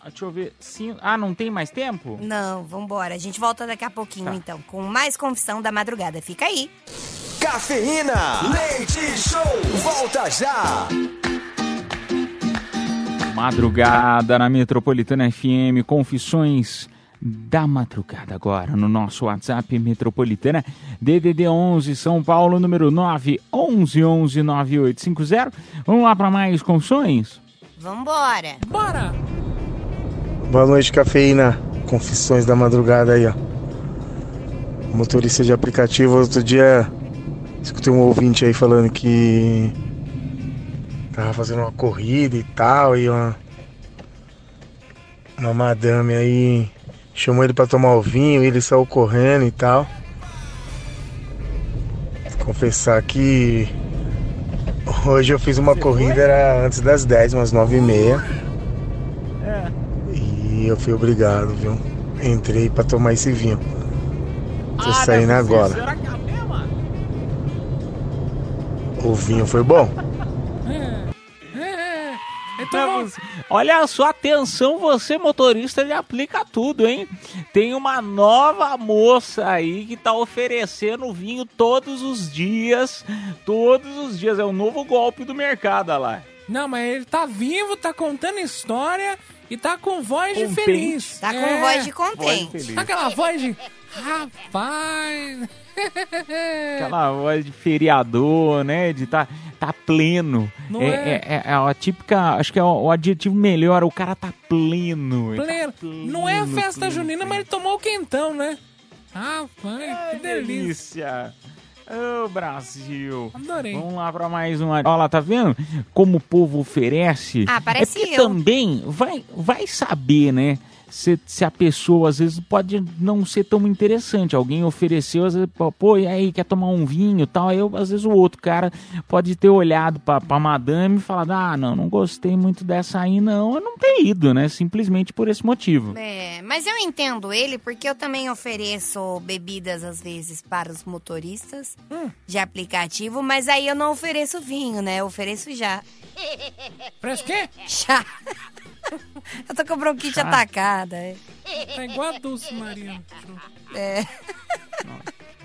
Ah, deixa eu ver. Sim. Ah, não tem mais tempo? Não, vambora. A gente volta daqui a pouquinho, Tá. então, com mais confissão da madrugada. Fica aí. Cafeína. Leite Show. Volta já. Madrugada na Metropolitana FM, confissões da madrugada agora no nosso WhatsApp Metropolitana DDD 11 São Paulo número 9 11 11 9850. Vamos lá para mais confissões? Vambora. Bora. Boa noite, cafeína. Confissões da madrugada aí, ó. Motorista de aplicativo, outro dia escutei um ouvinte aí falando que tava fazendo uma corrida e tal, e uma, uma madame aí chamou ele pra tomar o vinho, e ele saiu correndo e tal. Confessar que hoje eu fiz uma corrida, era antes das 10, umas 9 e meia. E eu fui obrigado, viu? Entrei pra tomar esse vinho. Tô saindo agora. Será que é a mesma? O vinho foi bom. Então, Olha só, atenção, você motorista de aplica tudo, hein? Tem uma nova moça aí que tá oferecendo vinho todos os dias. Todos os dias. É o novo golpe do mercado, olha lá. Não, mas ele tá vivo, tá contando história E tá com voz de Contente. feliz. Tá com É. voz de contente. Aquela voz de. Rapaz. Aquela voz de feriador, né? De tá, tá pleno. Não é, é? é- é a típica. Acho que é o, o adjetivo melhor. O cara tá pleno. ele tá Pleno. Não é a festa pleno, junina, mas ele tomou o quentão, né? Rapaz, que delícia. delícia. Ô, Brasil. Adorei. Vamos lá pra mais uma. Olha lá, tá vendo? Como o povo oferece. Ah, parece é porque eu. também vai, vai saber, né? Se, se a pessoa, às vezes, pode não ser tão interessante. Alguém ofereceu, às vezes, pô, e aí, quer tomar um vinho e tal? Aí, eu, às vezes, o outro cara pode ter olhado pra, pra madame e falado: ah, não, não gostei muito dessa aí, não. Eu não ter ido, né? Simplesmente por esse motivo. É, mas eu entendo ele porque eu também ofereço bebidas às vezes para os motoristas Hum. de aplicativo, mas aí eu não ofereço vinho, né? Eu ofereço já. Parece o quê? Chá. Eu tô com bronquite Chá. atacada. é. Tá igual a Dulce Maria. É.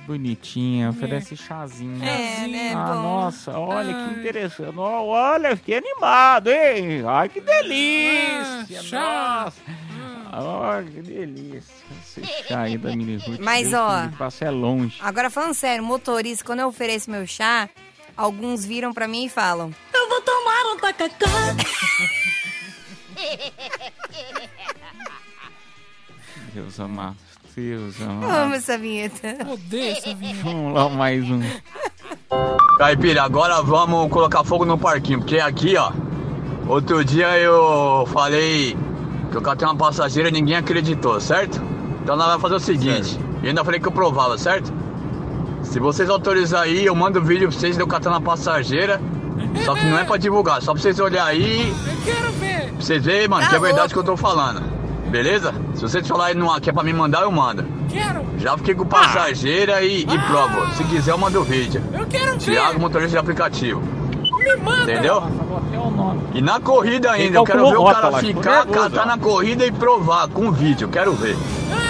Bonitinha, oferece chazinho. É, né? Ah, Bom. nossa, olha que interessante. Olha, fiquei animado, hein? Ai, que delícia! Ah, chá. nossa! Olha, que delícia. Esse chá aí da Mini Ruth. Mas, Deus ó, Passa é longe. Agora falando sério, motorista, quando eu ofereço meu chá, alguns viram pra mim e falam: Eu vou tomar um tacacá. Deus amado, Deus Eu amo amado. essa vinheta. Odeio essa vinheta. Vamos lá, mais um. Caipira, agora vamos colocar fogo no parquinho, porque aqui, ó, outro dia eu falei que eu catei uma passageira e ninguém acreditou, certo? Então nós vamos fazer o seguinte, eu ainda falei que eu provava, certo? Se vocês autorizarem aí, eu mando o vídeo pra vocês de eu catando a passageira, só que não é pra divulgar, só pra vocês olharem aí, Eu quero ver. Pra vocês verem, mano, Tá que é verdade que eu tô falando. Beleza? Se vocês falarem no- que é pra me mandar, eu mando. Quero. Já fiquei com passageira e, e provo. Se quiser, eu mando o vídeo. Eu quero ver. Tiago, motorista de aplicativo. Me manda. Entendeu? O. E na corrida ainda, eu quero ver o cara lá, ficou ficar, catar na corrida e provar com vídeo, quero ver. Eu quero ver.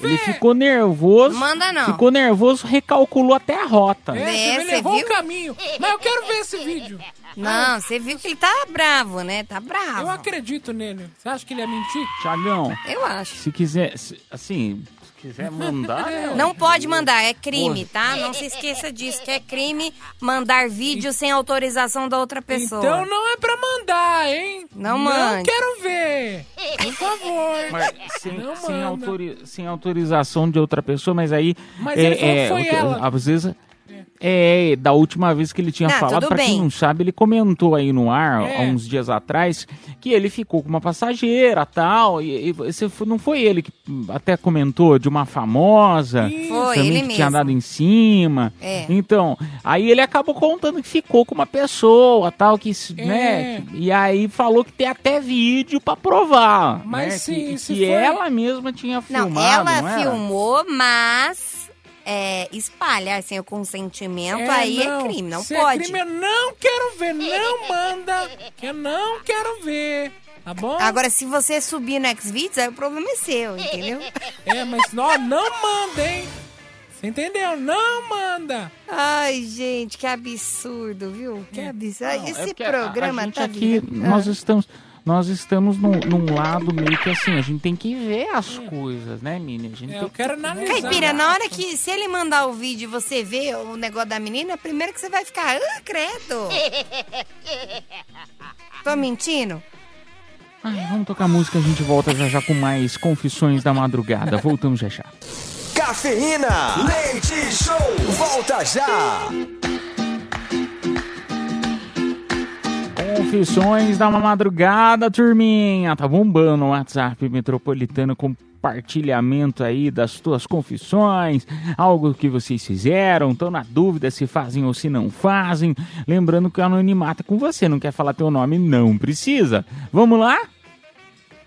Ele ficou nervoso. Manda não. Ficou nervoso, recalculou até a rota. É, você me você levou viu? o caminho. Mas eu quero ver esse vídeo. Não, você viu que ele tá bravo, né? Tá bravo. Eu acredito nele. Você acha que ele ia mentir? Tiagão, Eu acho. se quiser, se- assim, quiser mandar, né? Não pode mandar, é crime, tá? Não se esqueça disso, que é crime mandar vídeo sem autorização da outra pessoa. Então não é pra mandar, hein? Não Não mande. quero ver. Por favor. Mas sem, Não sem, manda. autori- sem autorização de outra pessoa, mas aí. Mas é, ele falou que é, foi ela. Às vezes. É, da última vez que ele tinha Não, falado, pra quem não sabe, ele comentou aí no ar, É. há uns dias atrás, que ele ficou com uma passageira tal, e, e foi- não foi ele que até comentou de uma famosa, Foi, também ele que tinha mesmo. dado em cima. É. Então, aí ele acabou contando que ficou com uma pessoa tal, que, É. né, e aí falou que tem até vídeo pra provar. Mas né, se- que, se que for- ela mesma tinha Não, filmado, ela não filmou, mas é, espalhar sem o consentimento É, aí não. é crime, não Se pode. É crime, eu não quero ver. Não manda. Que eu não quero ver. Tá bom? Agora, se você subir no Xvideos, aí o problema é seu, entendeu? É, mas não, não manda, hein? Você entendeu? Não manda. Ai, gente, que absurdo, viu? Que absurdo. Ai, Não, é Esse a- programa a gente tá aqui, vivendo- nós Ah. estamos nós estamos num, num lado meio que assim, a gente tem que ver as coisas, né, Mini? A gente É, tem eu quero que... analisar. Caipira, na hora que, se ele mandar o vídeo e você vê o negócio da menina, primeiro que você vai ficar, ah, credo. Tô mentindo? Ai, vamos tocar música, a gente volta já já com mais confissões da madrugada. Voltamos já já. Cafeína, leite show, volta já. Confissões da madrugada, turminha. Tá bombando o WhatsApp metropolitano compartilhamento aí das tuas confissões, algo que vocês fizeram, estão na dúvida se fazem ou se não fazem. Lembrando que o anonimato é com você, não quer falar teu nome? Não precisa. Vamos lá?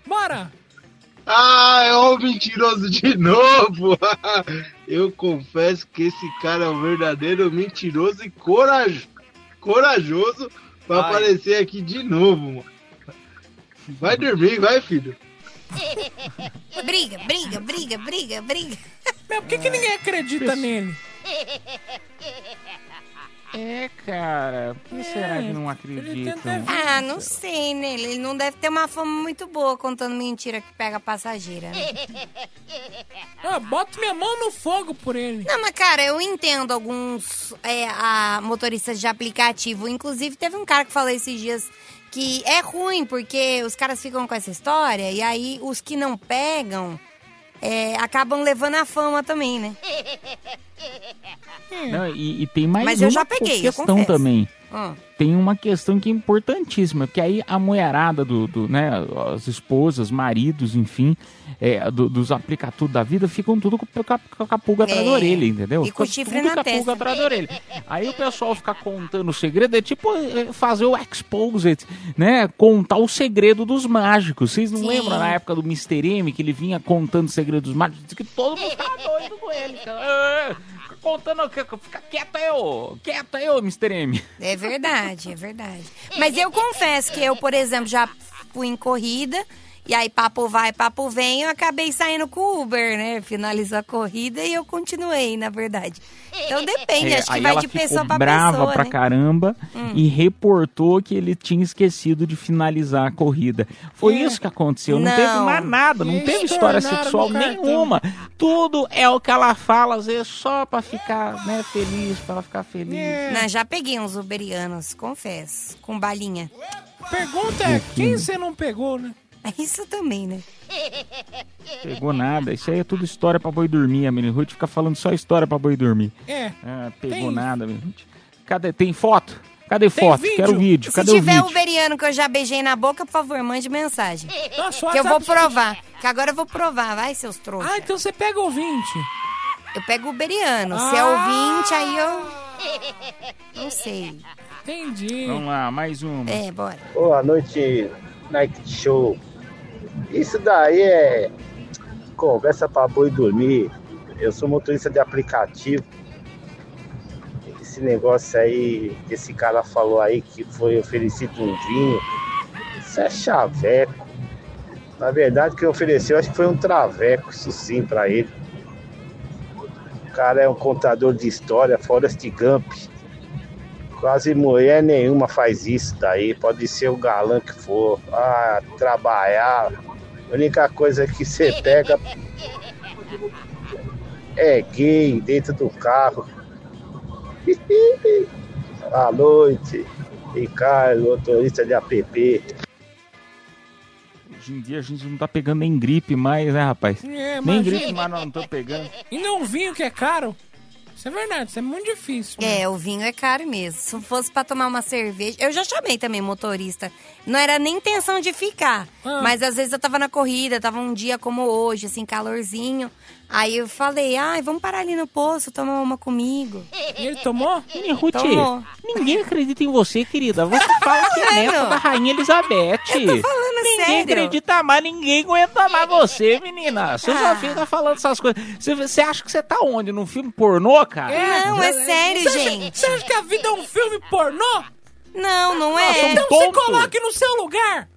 Bora! Ah, é o mentiroso de novo! Eu confesso que esse cara é um verdadeiro mentiroso e coraj... corajoso pra Ai. aparecer aqui de novo, mano. Vai dormir, vai, filho. Briga, briga, briga, briga, briga. Meu, por que, que ninguém acredita nele? É É, cara. Por que será que não acreditam? Ah, não sei, né? Ele não deve ter uma fama muito boa contando mentira que pega passageira, né? Ah, boto minha mão no fogo por ele. Não, mas cara, eu entendo alguns é, a, motoristas de aplicativo. Inclusive, teve um cara que falou esses dias que é ruim, porque os caras ficam com essa história e aí os que não pegam é, acabam levando a fama também, né? Não, e, e tem mais Mas uma eu já peguei, questão também. Hum. Tem uma questão que é importantíssima, porque aí a mulherada do, do, né, as esposas, maridos, enfim, é, do- dos aplicativos da vida ficam tudo com, com, a- com a pulga atrás É. da orelha, entendeu? E com o chifre tudo na com a pulga atrás da orelha. Aí o pessoal fica contando o segredo, é tipo é, fazer o exposed, né? Contar o segredo dos mágicos. Vocês não Sim. lembram na época do Mr. M que ele vinha contando o segredo dos mágicos? Diz que todo mundo ficava doido com ele. cara. Fica contando, fica quieto aí, ô, quieto aí, ô, Mr. M. É verdade, é verdade. Mas eu confesso que eu, por exemplo, já fui em corrida. E aí, papo vai, papo vem, eu acabei saindo com o Uber, né? Finalizou a corrida e eu continuei, na verdade. Então depende, É, acho que aí vai ela de ficou pessoa pra brava pessoa, pra né? caramba Hum. e reportou que ele tinha esquecido de finalizar a corrida. Foi isso que aconteceu. Não, teve É. Não. mais nada, não Eles teve história sexual nenhuma. Tudo é o que ela fala, às vezes, só pra ficar né, feliz, pra ela ficar feliz. Não, já peguei uns uberianos, confesso, com balinha. Pergunta é, quem você não pegou, né? É isso também, né? Pegou nada. Isso aí é tudo história pra boi dormir. A Mini Ruth fica falando só história pra boi dormir. É. Ah, pegou Tem- nada, Mini Ruth. Cadê? Tem foto? Cadê foto? vídeo? Quero vídeo. Se Cadê o tiver vídeo? uberiano que eu já beijei na boca, por favor, mande mensagem. Nossa, que eu vou WhatsApp- provar. Que agora eu vou provar, vai, seus trouxas. Ah, então você pega ouvinte. Eu pego o uberiano. Se é Ah! ouvinte, aí eu. Não sei. Entendi. Vamos lá, mais uma. É, bora. Boa noite, Night Show. Isso daí é conversa pra boi dormir. Eu sou motorista de aplicativo. Esse negócio aí esse cara falou aí que foi oferecido um vinho. Isso é chaveco. Na verdade, que ofereceu acho que foi um traveco, isso sim, pra ele. O cara é um contador de história, Forrest Gump. Quase mulher nenhuma faz isso daí. Pode ser o galã que for. Ah, trabalhar. A única coisa que você pega é gay dentro do carro. Boa noite. Ricardo, motorista de app. Hoje em dia a gente não tá pegando nem gripe mais, né, rapaz? É, nem gripe mais nós não estamos pegando. E não vinho que é caro? Isso é verdade, isso é muito difícil. É, o vinho é caro mesmo. Se fosse pra tomar uma cerveja. Eu já chamei também motorista. Não era nem intenção de ficar. Ah. Mas às vezes eu tava na corrida, tava um dia como hoje, assim, calorzinho. Aí eu falei, ai, vamos parar ali no poço, tomar uma comigo. E ele tomou? Mini Ruth, Tomou. ninguém acredita em você, querida. Você fala que é neta da Rainha Elizabeth. Eu tô falando ninguém sério. acredita mais, ninguém aguenta mais você, menina. Você Ah. fica falando essas coisas. Você, você acha que você tá onde? Num filme pornô, cara? Não, é sério, Você acha- gente. Você acha que a vida é um filme pornô? Não, não Nossa, é. um Então se coloque no seu lugar.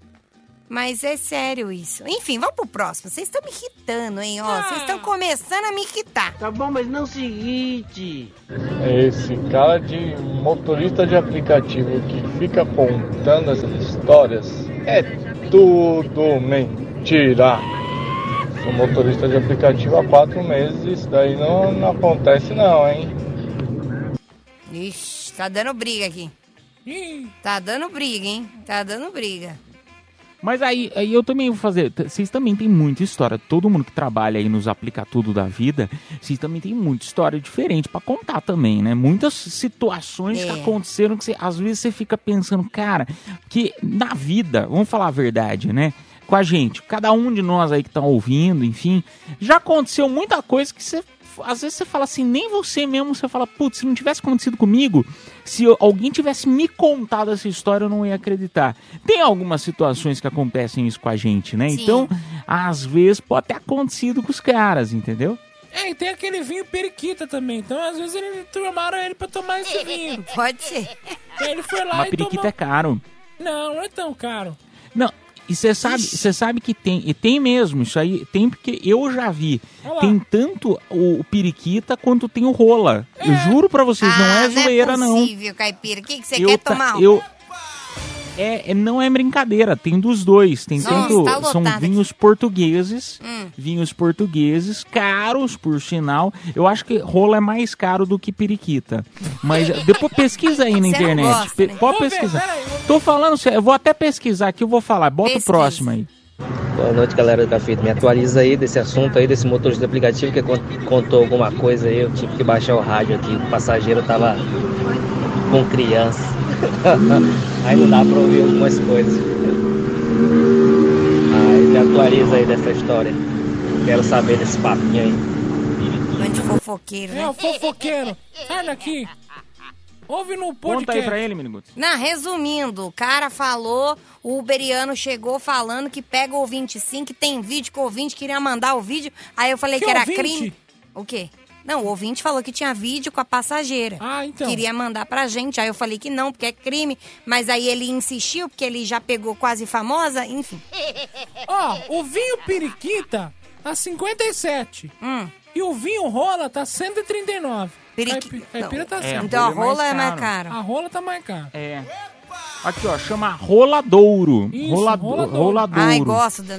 Mas é sério isso. Enfim, vamos pro próximo. Vocês estão me irritando, hein? Ó, Ah. vocês estão começando a me irritar. Tá bom, mas não o seguinte. Esse cara de motorista de aplicativo que fica contando essas histórias é tudo mentira. Sou motorista de aplicativo há quatro meses, isso daí não, não acontece não, hein? Ixi, tá dando briga aqui. Tá dando briga, hein? Tá dando briga. Mas aí, aí eu também vou fazer. Vocês também têm muita história. Todo mundo que trabalha aí nos aplica tudo da vida, vocês também têm muita história diferente pra contar também, né? Muitas situações que É. aconteceram que você, às vezes você fica pensando, cara, que na vida, vamos falar a verdade, né? Com a gente, cada um de nós aí que tá ouvindo, enfim, já aconteceu muita coisa que você. Às vezes você fala assim, nem você mesmo, você fala, putz, se não tivesse acontecido comigo, se eu- alguém tivesse me contado essa história, eu não ia acreditar. Tem algumas situações que acontecem isso com a gente, né? Sim. Então, às vezes pode ter acontecido com os caras, entendeu? É, e tem aquele vinho periquita também. Então, às vezes, ele tomaram ele pra tomar esse vinho. Pode ser. Aí ele foi lá Uma e periquita tomou... é caro. Não, não é tão caro. Não, E você sabe, você sabe que tem, e tem mesmo, isso aí tem porque eu já vi. Tem tanto o, o periquita quanto tem o rola. Eu juro pra vocês, não é zoeira não. Ah, possível, caipira. O que, que você Eu quer ta- tomar? eu- É, é- não é brincadeira, tem dos dois. Tem Nossa, tanto. tá são vinhos portugueses, Hum. vinhos portugueses, caros por sinal. Eu acho que rola é mais caro do que periquita. Mas depois pesquisa aí na Você internet. gosta, Pe- né? Pode Vou ver, pesquisar. peraí, Tô falando eu vou até pesquisar aqui, eu vou falar. Bota Pesquisa. o próximo aí. Boa noite, galera do Café. Me atualiza aí desse assunto aí, desse motorista de aplicativo que con- contou alguma coisa aí. Eu tive que baixar o rádio aqui. O passageiro tava com criança. aí não dá pra ouvir algumas coisas. Aí me atualiza aí dessa história. Quero saber desse papinho aí. Bando de fofoqueiro, né? É o fofoqueiro. Sai daqui. Ouve no podcast. Conta aí pra ele, Miniguts. Não, resumindo, o cara falou, o uberiano chegou falando que pega o ouvinte sim, que tem vídeo, que o ouvinte queria mandar o vídeo. Aí eu falei que, Que era ouvinte? crime. O quê? Não, o ouvinte falou que tinha vídeo com a passageira. Ah, então. Queria mandar pra gente. Aí eu falei que não, porque é crime. Mas aí ele insistiu, porque ele já pegou quase famosa, enfim. Ó, o vinho periquita tá 57. Hum. E o vinho rola tá 139. Periqui- Caipi- Caipira tá É, certo. Então a rola é mais é mais caro. cara. A rola tá mais cara. É. Aqui, ó, chama Roladouro. Isso, Rolado- Roladouro. Roladouro. Ai, gosto. Do-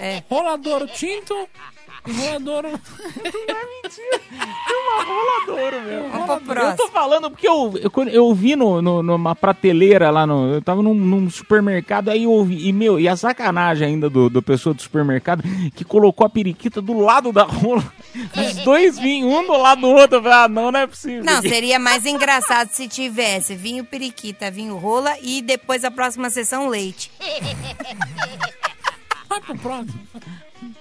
é. Roladouro tinto roladouro... Roladouro, meu. Vamos pro Eu tô falando porque eu, eu, eu vi no, no- numa prateleira lá no. Eu tava num, num supermercado, aí eu ouvi. E, meu, e a sacanagem ainda do, do pessoa do supermercado que colocou a periquita do lado da rola. Os dois vinhos, um do lado do outro. Eu falei, ah, não, não é possível. Não, seria mais engraçado se tivesse vinho periquita, vinho rola e depois a próxima sessão leite. Vai pro próximo.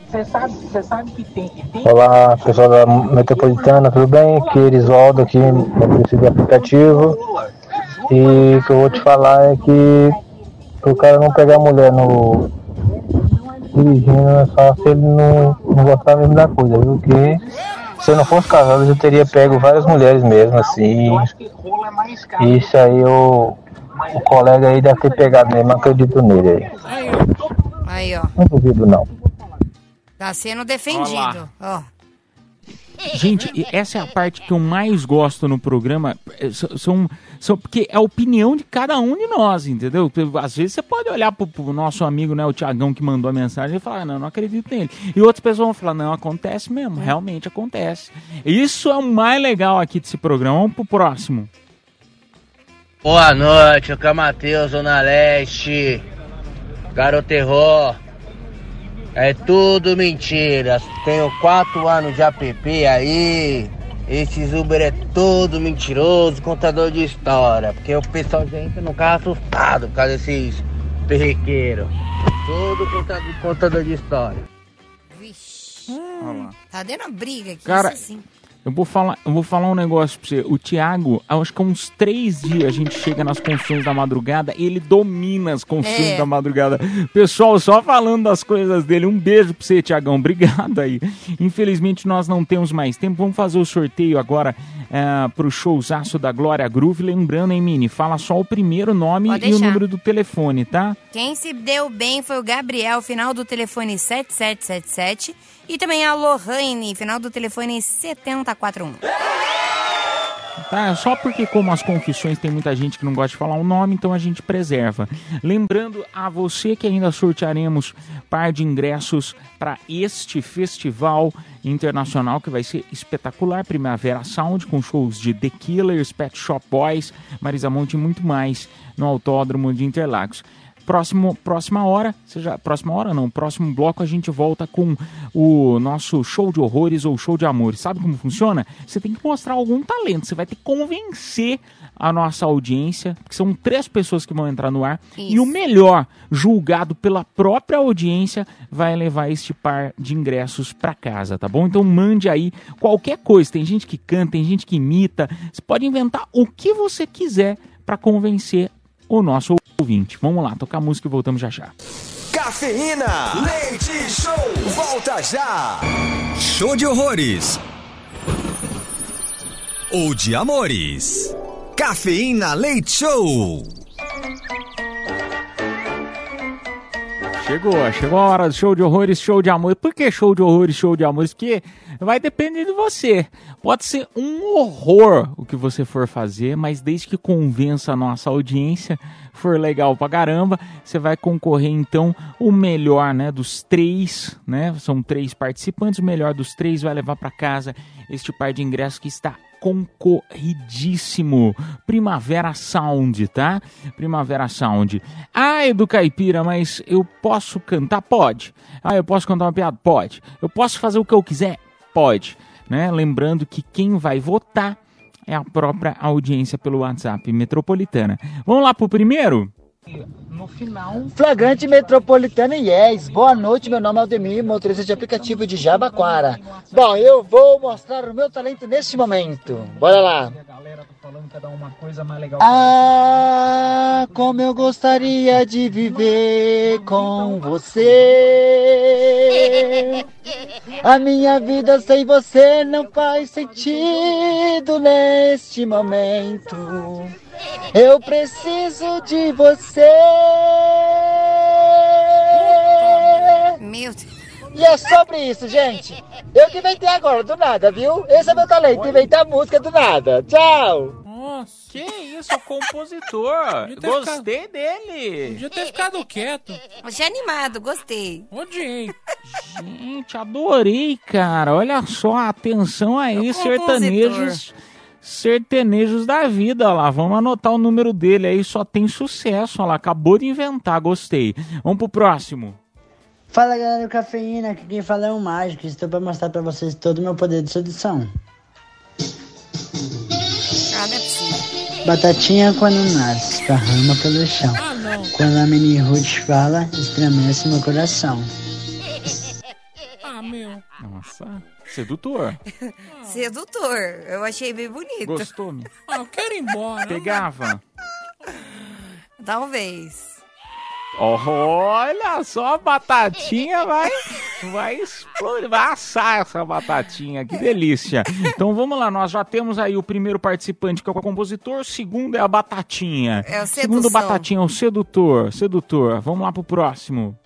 Você sabe, você sabe que tem. que tem... Olá, pessoal da Metropolitana, tudo bem? Aqui é Erisvaldo, aqui motorista de aplicativo. E o que eu vou te falar é que o cara não pegar a mulher no dirigindo é só se ele não, não gostar mesmo da coisa, viu? Porque se eu não fosse casado eu teria pego várias mulheres mesmo, assim. Isso aí o, o colega aí deve ter pegado mesmo, acredito nele aí. Aí, ó. Não duvido não. Tá sendo defendido. Ó. Gente, essa é a parte que eu mais gosto no programa. é, São, são, porque é a opinião de cada um de nós, entendeu? Às vezes você pode olhar pro, pro nosso amigo, né, o Tiagão, que mandou a mensagem e falar, não, não acredito nele. E outras pessoas vão falar, não, acontece mesmo, realmente acontece. Isso é o mais legal aqui desse programa. Vamos pro próximo. Boa noite, aqui é o Matheus, Zona Leste. Garoto Terror. É tudo mentira. Tenho quatro anos de app aí. Esses Uber é tudo mentiroso, contador de história. Porque o pessoal já entra no carro assustado por causa desses perrequeiros. Tudo contador, contador de história. Olha lá. Tá dando briga aqui, Cara, isso sim. Eu vou falar, eu vou falar um negócio pra você. O Thiago, acho que há uns três dias a gente chega nas confissões da madrugada, ele domina as confissões É. da madrugada. Pessoal, só falando das coisas dele. Um beijo pra você, Tiagão. Obrigado aí. Infelizmente nós não temos mais tempo. Vamos fazer o sorteio agora é, pro showzaço da Glória Groove. Lembrando, hein, Mini? Fala só o primeiro nome e o número do telefone, tá? Quem se deu bem foi o Gabriel, final do telefone 7777. E também a Lohane, final do telefone 7041. Tá? Só porque, como as confissões tem muita gente que não gosta de falar o nome, então a gente preserva. Lembrando a você que ainda sortearemos par de ingressos para este festival internacional que vai ser espetacular. Primavera Sound com shows de The Killers, Pet Shop Boys, Marisa Monte e muito mais no Autódromo de Interlagos. Próximo, próxima hora, seja, próxima hora não, próximo bloco a gente volta com o nosso show de horrores ou show de amores. Sabe como funciona? Você tem que mostrar algum talento, você vai ter que convencer a nossa audiência, que são três pessoas que vão entrar no ar, e o melhor, julgado pela própria audiência, vai levar este par de ingressos para casa, tá bom? Então mande aí qualquer coisa. Tem gente que canta, tem gente que imita, você pode inventar o que você quiser para convencer o nosso ouvinte. Vamos lá, tocar música e voltamos já já. Cafeína, leite show, volta já. Show de horrores. Ou de amores. Cafeína Leite Show. Chegou, chegou a hora do show de horrores, show de amor. Por que show de horrores, show de amores? Porque vai depender de você. Pode ser um horror o que você for fazer, mas desde que convença a nossa audiência, for legal pra caramba, você vai concorrer então o melhor, né, dos três, né? São três participantes, o melhor dos três vai levar para casa este par de ingressos que está concorridíssimo. Primavera Sound, tá? Primavera Sound. Ah, Edu Caipira, mas eu posso cantar? Pode. Ah, eu posso cantar uma piada? Pode. Eu posso fazer o que eu quiser? Pode. Né? Lembrando que quem vai votar é a própria audiência pelo WhatsApp metropolitana. Vamos lá pro primeiro? No final. Flagrante Metropolitana Yes. Boa noite, meu nome é Aldemir, motorista de aplicativo de Jabaquara. Bom, eu vou mostrar o meu talento neste momento. Bora lá. Ah, como eu gostaria de viver com você. A minha vida sem você não faz sentido neste momento. Eu preciso de você. Meu Deus. E é sobre isso, gente. Eu que inventei agora, do nada, viu? Esse é meu talento, inventar música do nada. Tchau. Nossa. Que isso, o compositor. Gostei dele. Podia ter ficado quieto. Achei animado, gostei. Odiei. Gente, adorei, cara. Olha só, atenção aí, sertanejos. Sertanejos da vida, olha lá. Vamos anotar o número dele aí, só tem sucesso, olha lá. Acabou de inventar, gostei. Vamos pro próximo. Fala galera do Cafeína, aqui quem fala é o Mágico. Estou para mostrar para vocês todo o meu poder de sedução. Ah, não é possível. Batatinha quando nasce, esparrama pelo chão. Quando a mini Ruth fala, estremece meu coração. Ah, meu. Nossa, sedutor. Sedutor. Eu achei bem bonito. Gostou-me? Ah, eu quero ir embora. Pegava. Talvez. Olha só, a batatinha vai, vai explodir, vai assar essa batatinha, que delícia. Então vamos lá, nós já temos aí o primeiro participante que é o compositor, o segundo é a batatinha. É o segundo sedução. batatinha é o sedutor, sedutor. Vamos lá pro próximo.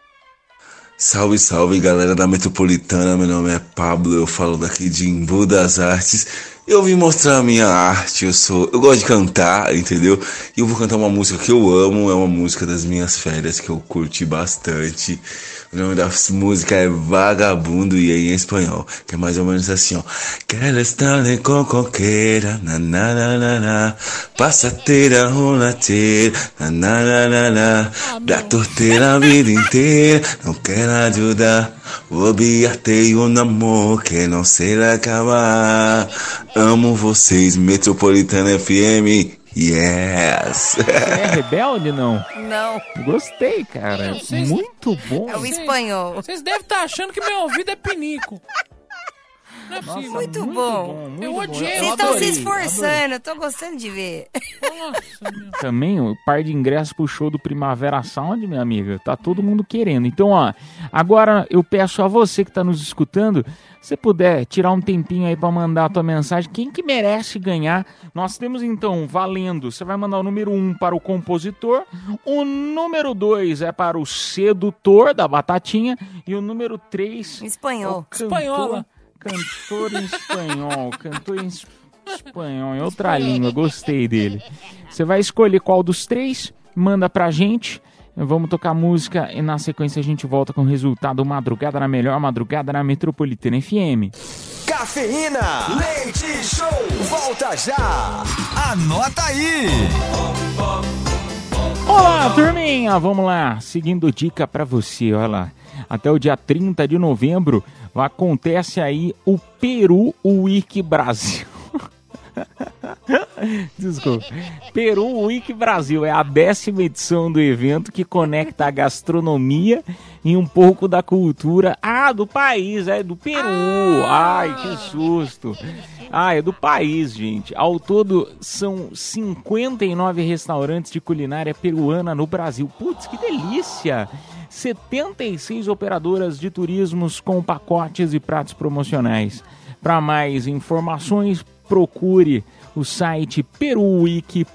Salve, salve galera da Metropolitana, meu nome é Pablo, eu falo daqui de Embu das Artes. Eu vim mostrar a minha arte, eu sou, eu gosto de cantar, entendeu? E eu vou cantar uma música que eu amo, é uma música das minhas férias que eu curti bastante. O nome da música é Vagabundo e é em espanhol, que é mais ou menos assim, ó. Quero estar com coqueira, na na na na na, passateira, rolateira, na na na na na, da torteira a vida inteira, não quero ajudar. Obviatei um amor que não sei acabar. Amo vocês, Metropolitana FM. Yes! É rebelde, não? Não. Gostei, cara. Vocês- Muito bom. É o espanhol. Vocês devem estar achando que meu ouvido é pinico. Não é possível. Muito, bom. Eu odiei. Vocês estão se esforçando, eu tô gostando de ver. Também o par de ingressos pro show do Primavera Sound, minha amiga. Tá todo mundo querendo. Então, ó, agora eu peço a você que tá nos escutando, se puder tirar um tempinho aí pra mandar a tua mensagem, quem que merece ganhar? Nós temos então valendo. Você vai mandar o número 1 um para o compositor, o número 2 é para o sedutor da batatinha e o número 3 Espanhol. Espanhola. Cantor em espanhol, cantor em es- espanhol, em outra língua, gostei dele. Você vai escolher qual dos três, manda pra gente. Vamos tocar música e na sequência a gente volta com o resultado Madrugada na Melhor, Madrugada na Metropolitana FM. Cafeína, leite show, volta já. Anota aí. Olá, turminha! Vamos lá, seguindo dica pra você, olha lá. Até o dia 30 de novembro acontece aí o Peru Week Brasil. Desculpa. Peru Week Brasil é a décima edição do evento que conecta a gastronomia e um pouco da cultura. Ah, do país, é do Peru. Ai, que susto. Ah, é do país, gente. Ao todo, são 59 restaurantes de culinária peruana no Brasil. Putz, que delícia! 76 operadoras de turismos com pacotes e pratos promocionais. Para mais informações, procure o site peruwiki.com.br.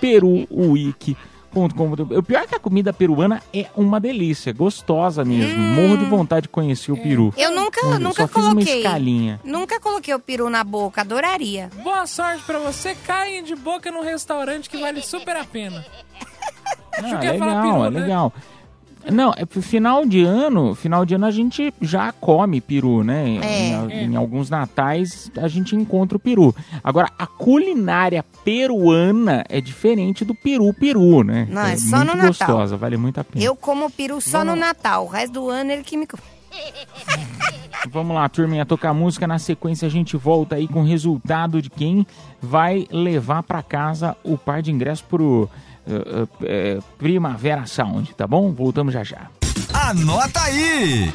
peruwiki.com.br. O pior é que a comida peruana é uma delícia, gostosa mesmo. Morro de vontade de conhecer o peru. Eu nunca, nunca só fiz uma coloquei. escalinha. Nunca coloquei o peru na boca, adoraria. Boa sorte pra você, caem de boca num restaurante que vale super a pena. Ah, legal, peru, é né? legal. Não, é pro final de ano, final de ano a gente já come peru, né? Em- É. Em, em alguns natais a gente encontra o peru. Agora, a culinária peruana é diferente do peru peru, né? Não, é só muito no Natal. gostosa, vale muito a pena. Eu como peru só no Natal, o resto do ano ele que me... come. Vamos lá, turminha, tocar música. Na sequência a gente volta aí com o resultado de quem vai levar pra casa o par de ingressos pro eh, eh, Primavera Sound, tá bom? Voltamos já já. Anota aí!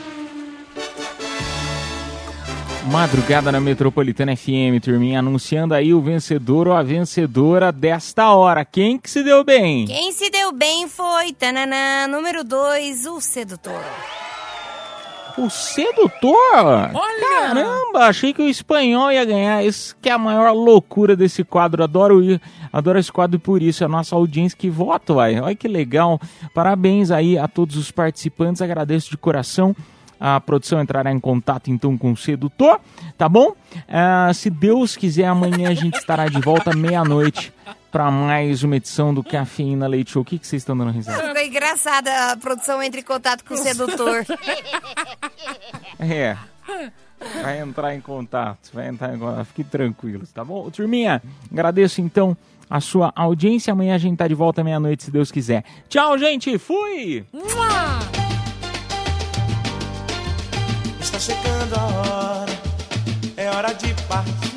Madrugada na Metropolitana FM, turminha, anunciando aí o vencedor ou a vencedora desta hora. Quem que se deu bem? Quem se deu bem foi, tananã, número 2, o sedutor. O sedutor? Caramba, achei que o espanhol ia ganhar. Isso que é a maior loucura desse quadro. Adoro ir, adoro esse quadro e por isso é a nossa audiência que vota, uai. Olha que legal. Parabéns aí a todos os participantes. Agradeço de coração. A produção entrará em contato então com o sedutor, tá bom? Ah, se Deus quiser, amanhã a gente estará de volta meia-noite para mais uma edição do Cafeína Leite Show. O que, que vocês estão dando risada? Ficou engraçada a produção entre em contato com o sedutor. É. Vai entrar em contato, vai entrar em contato. Fique tranquilos, tá bom? Turminha, agradeço então a sua audiência. Amanhã a gente tá de volta meia-noite, se Deus quiser. Tchau, gente. Fui! Está chegando a hora, é hora de partir.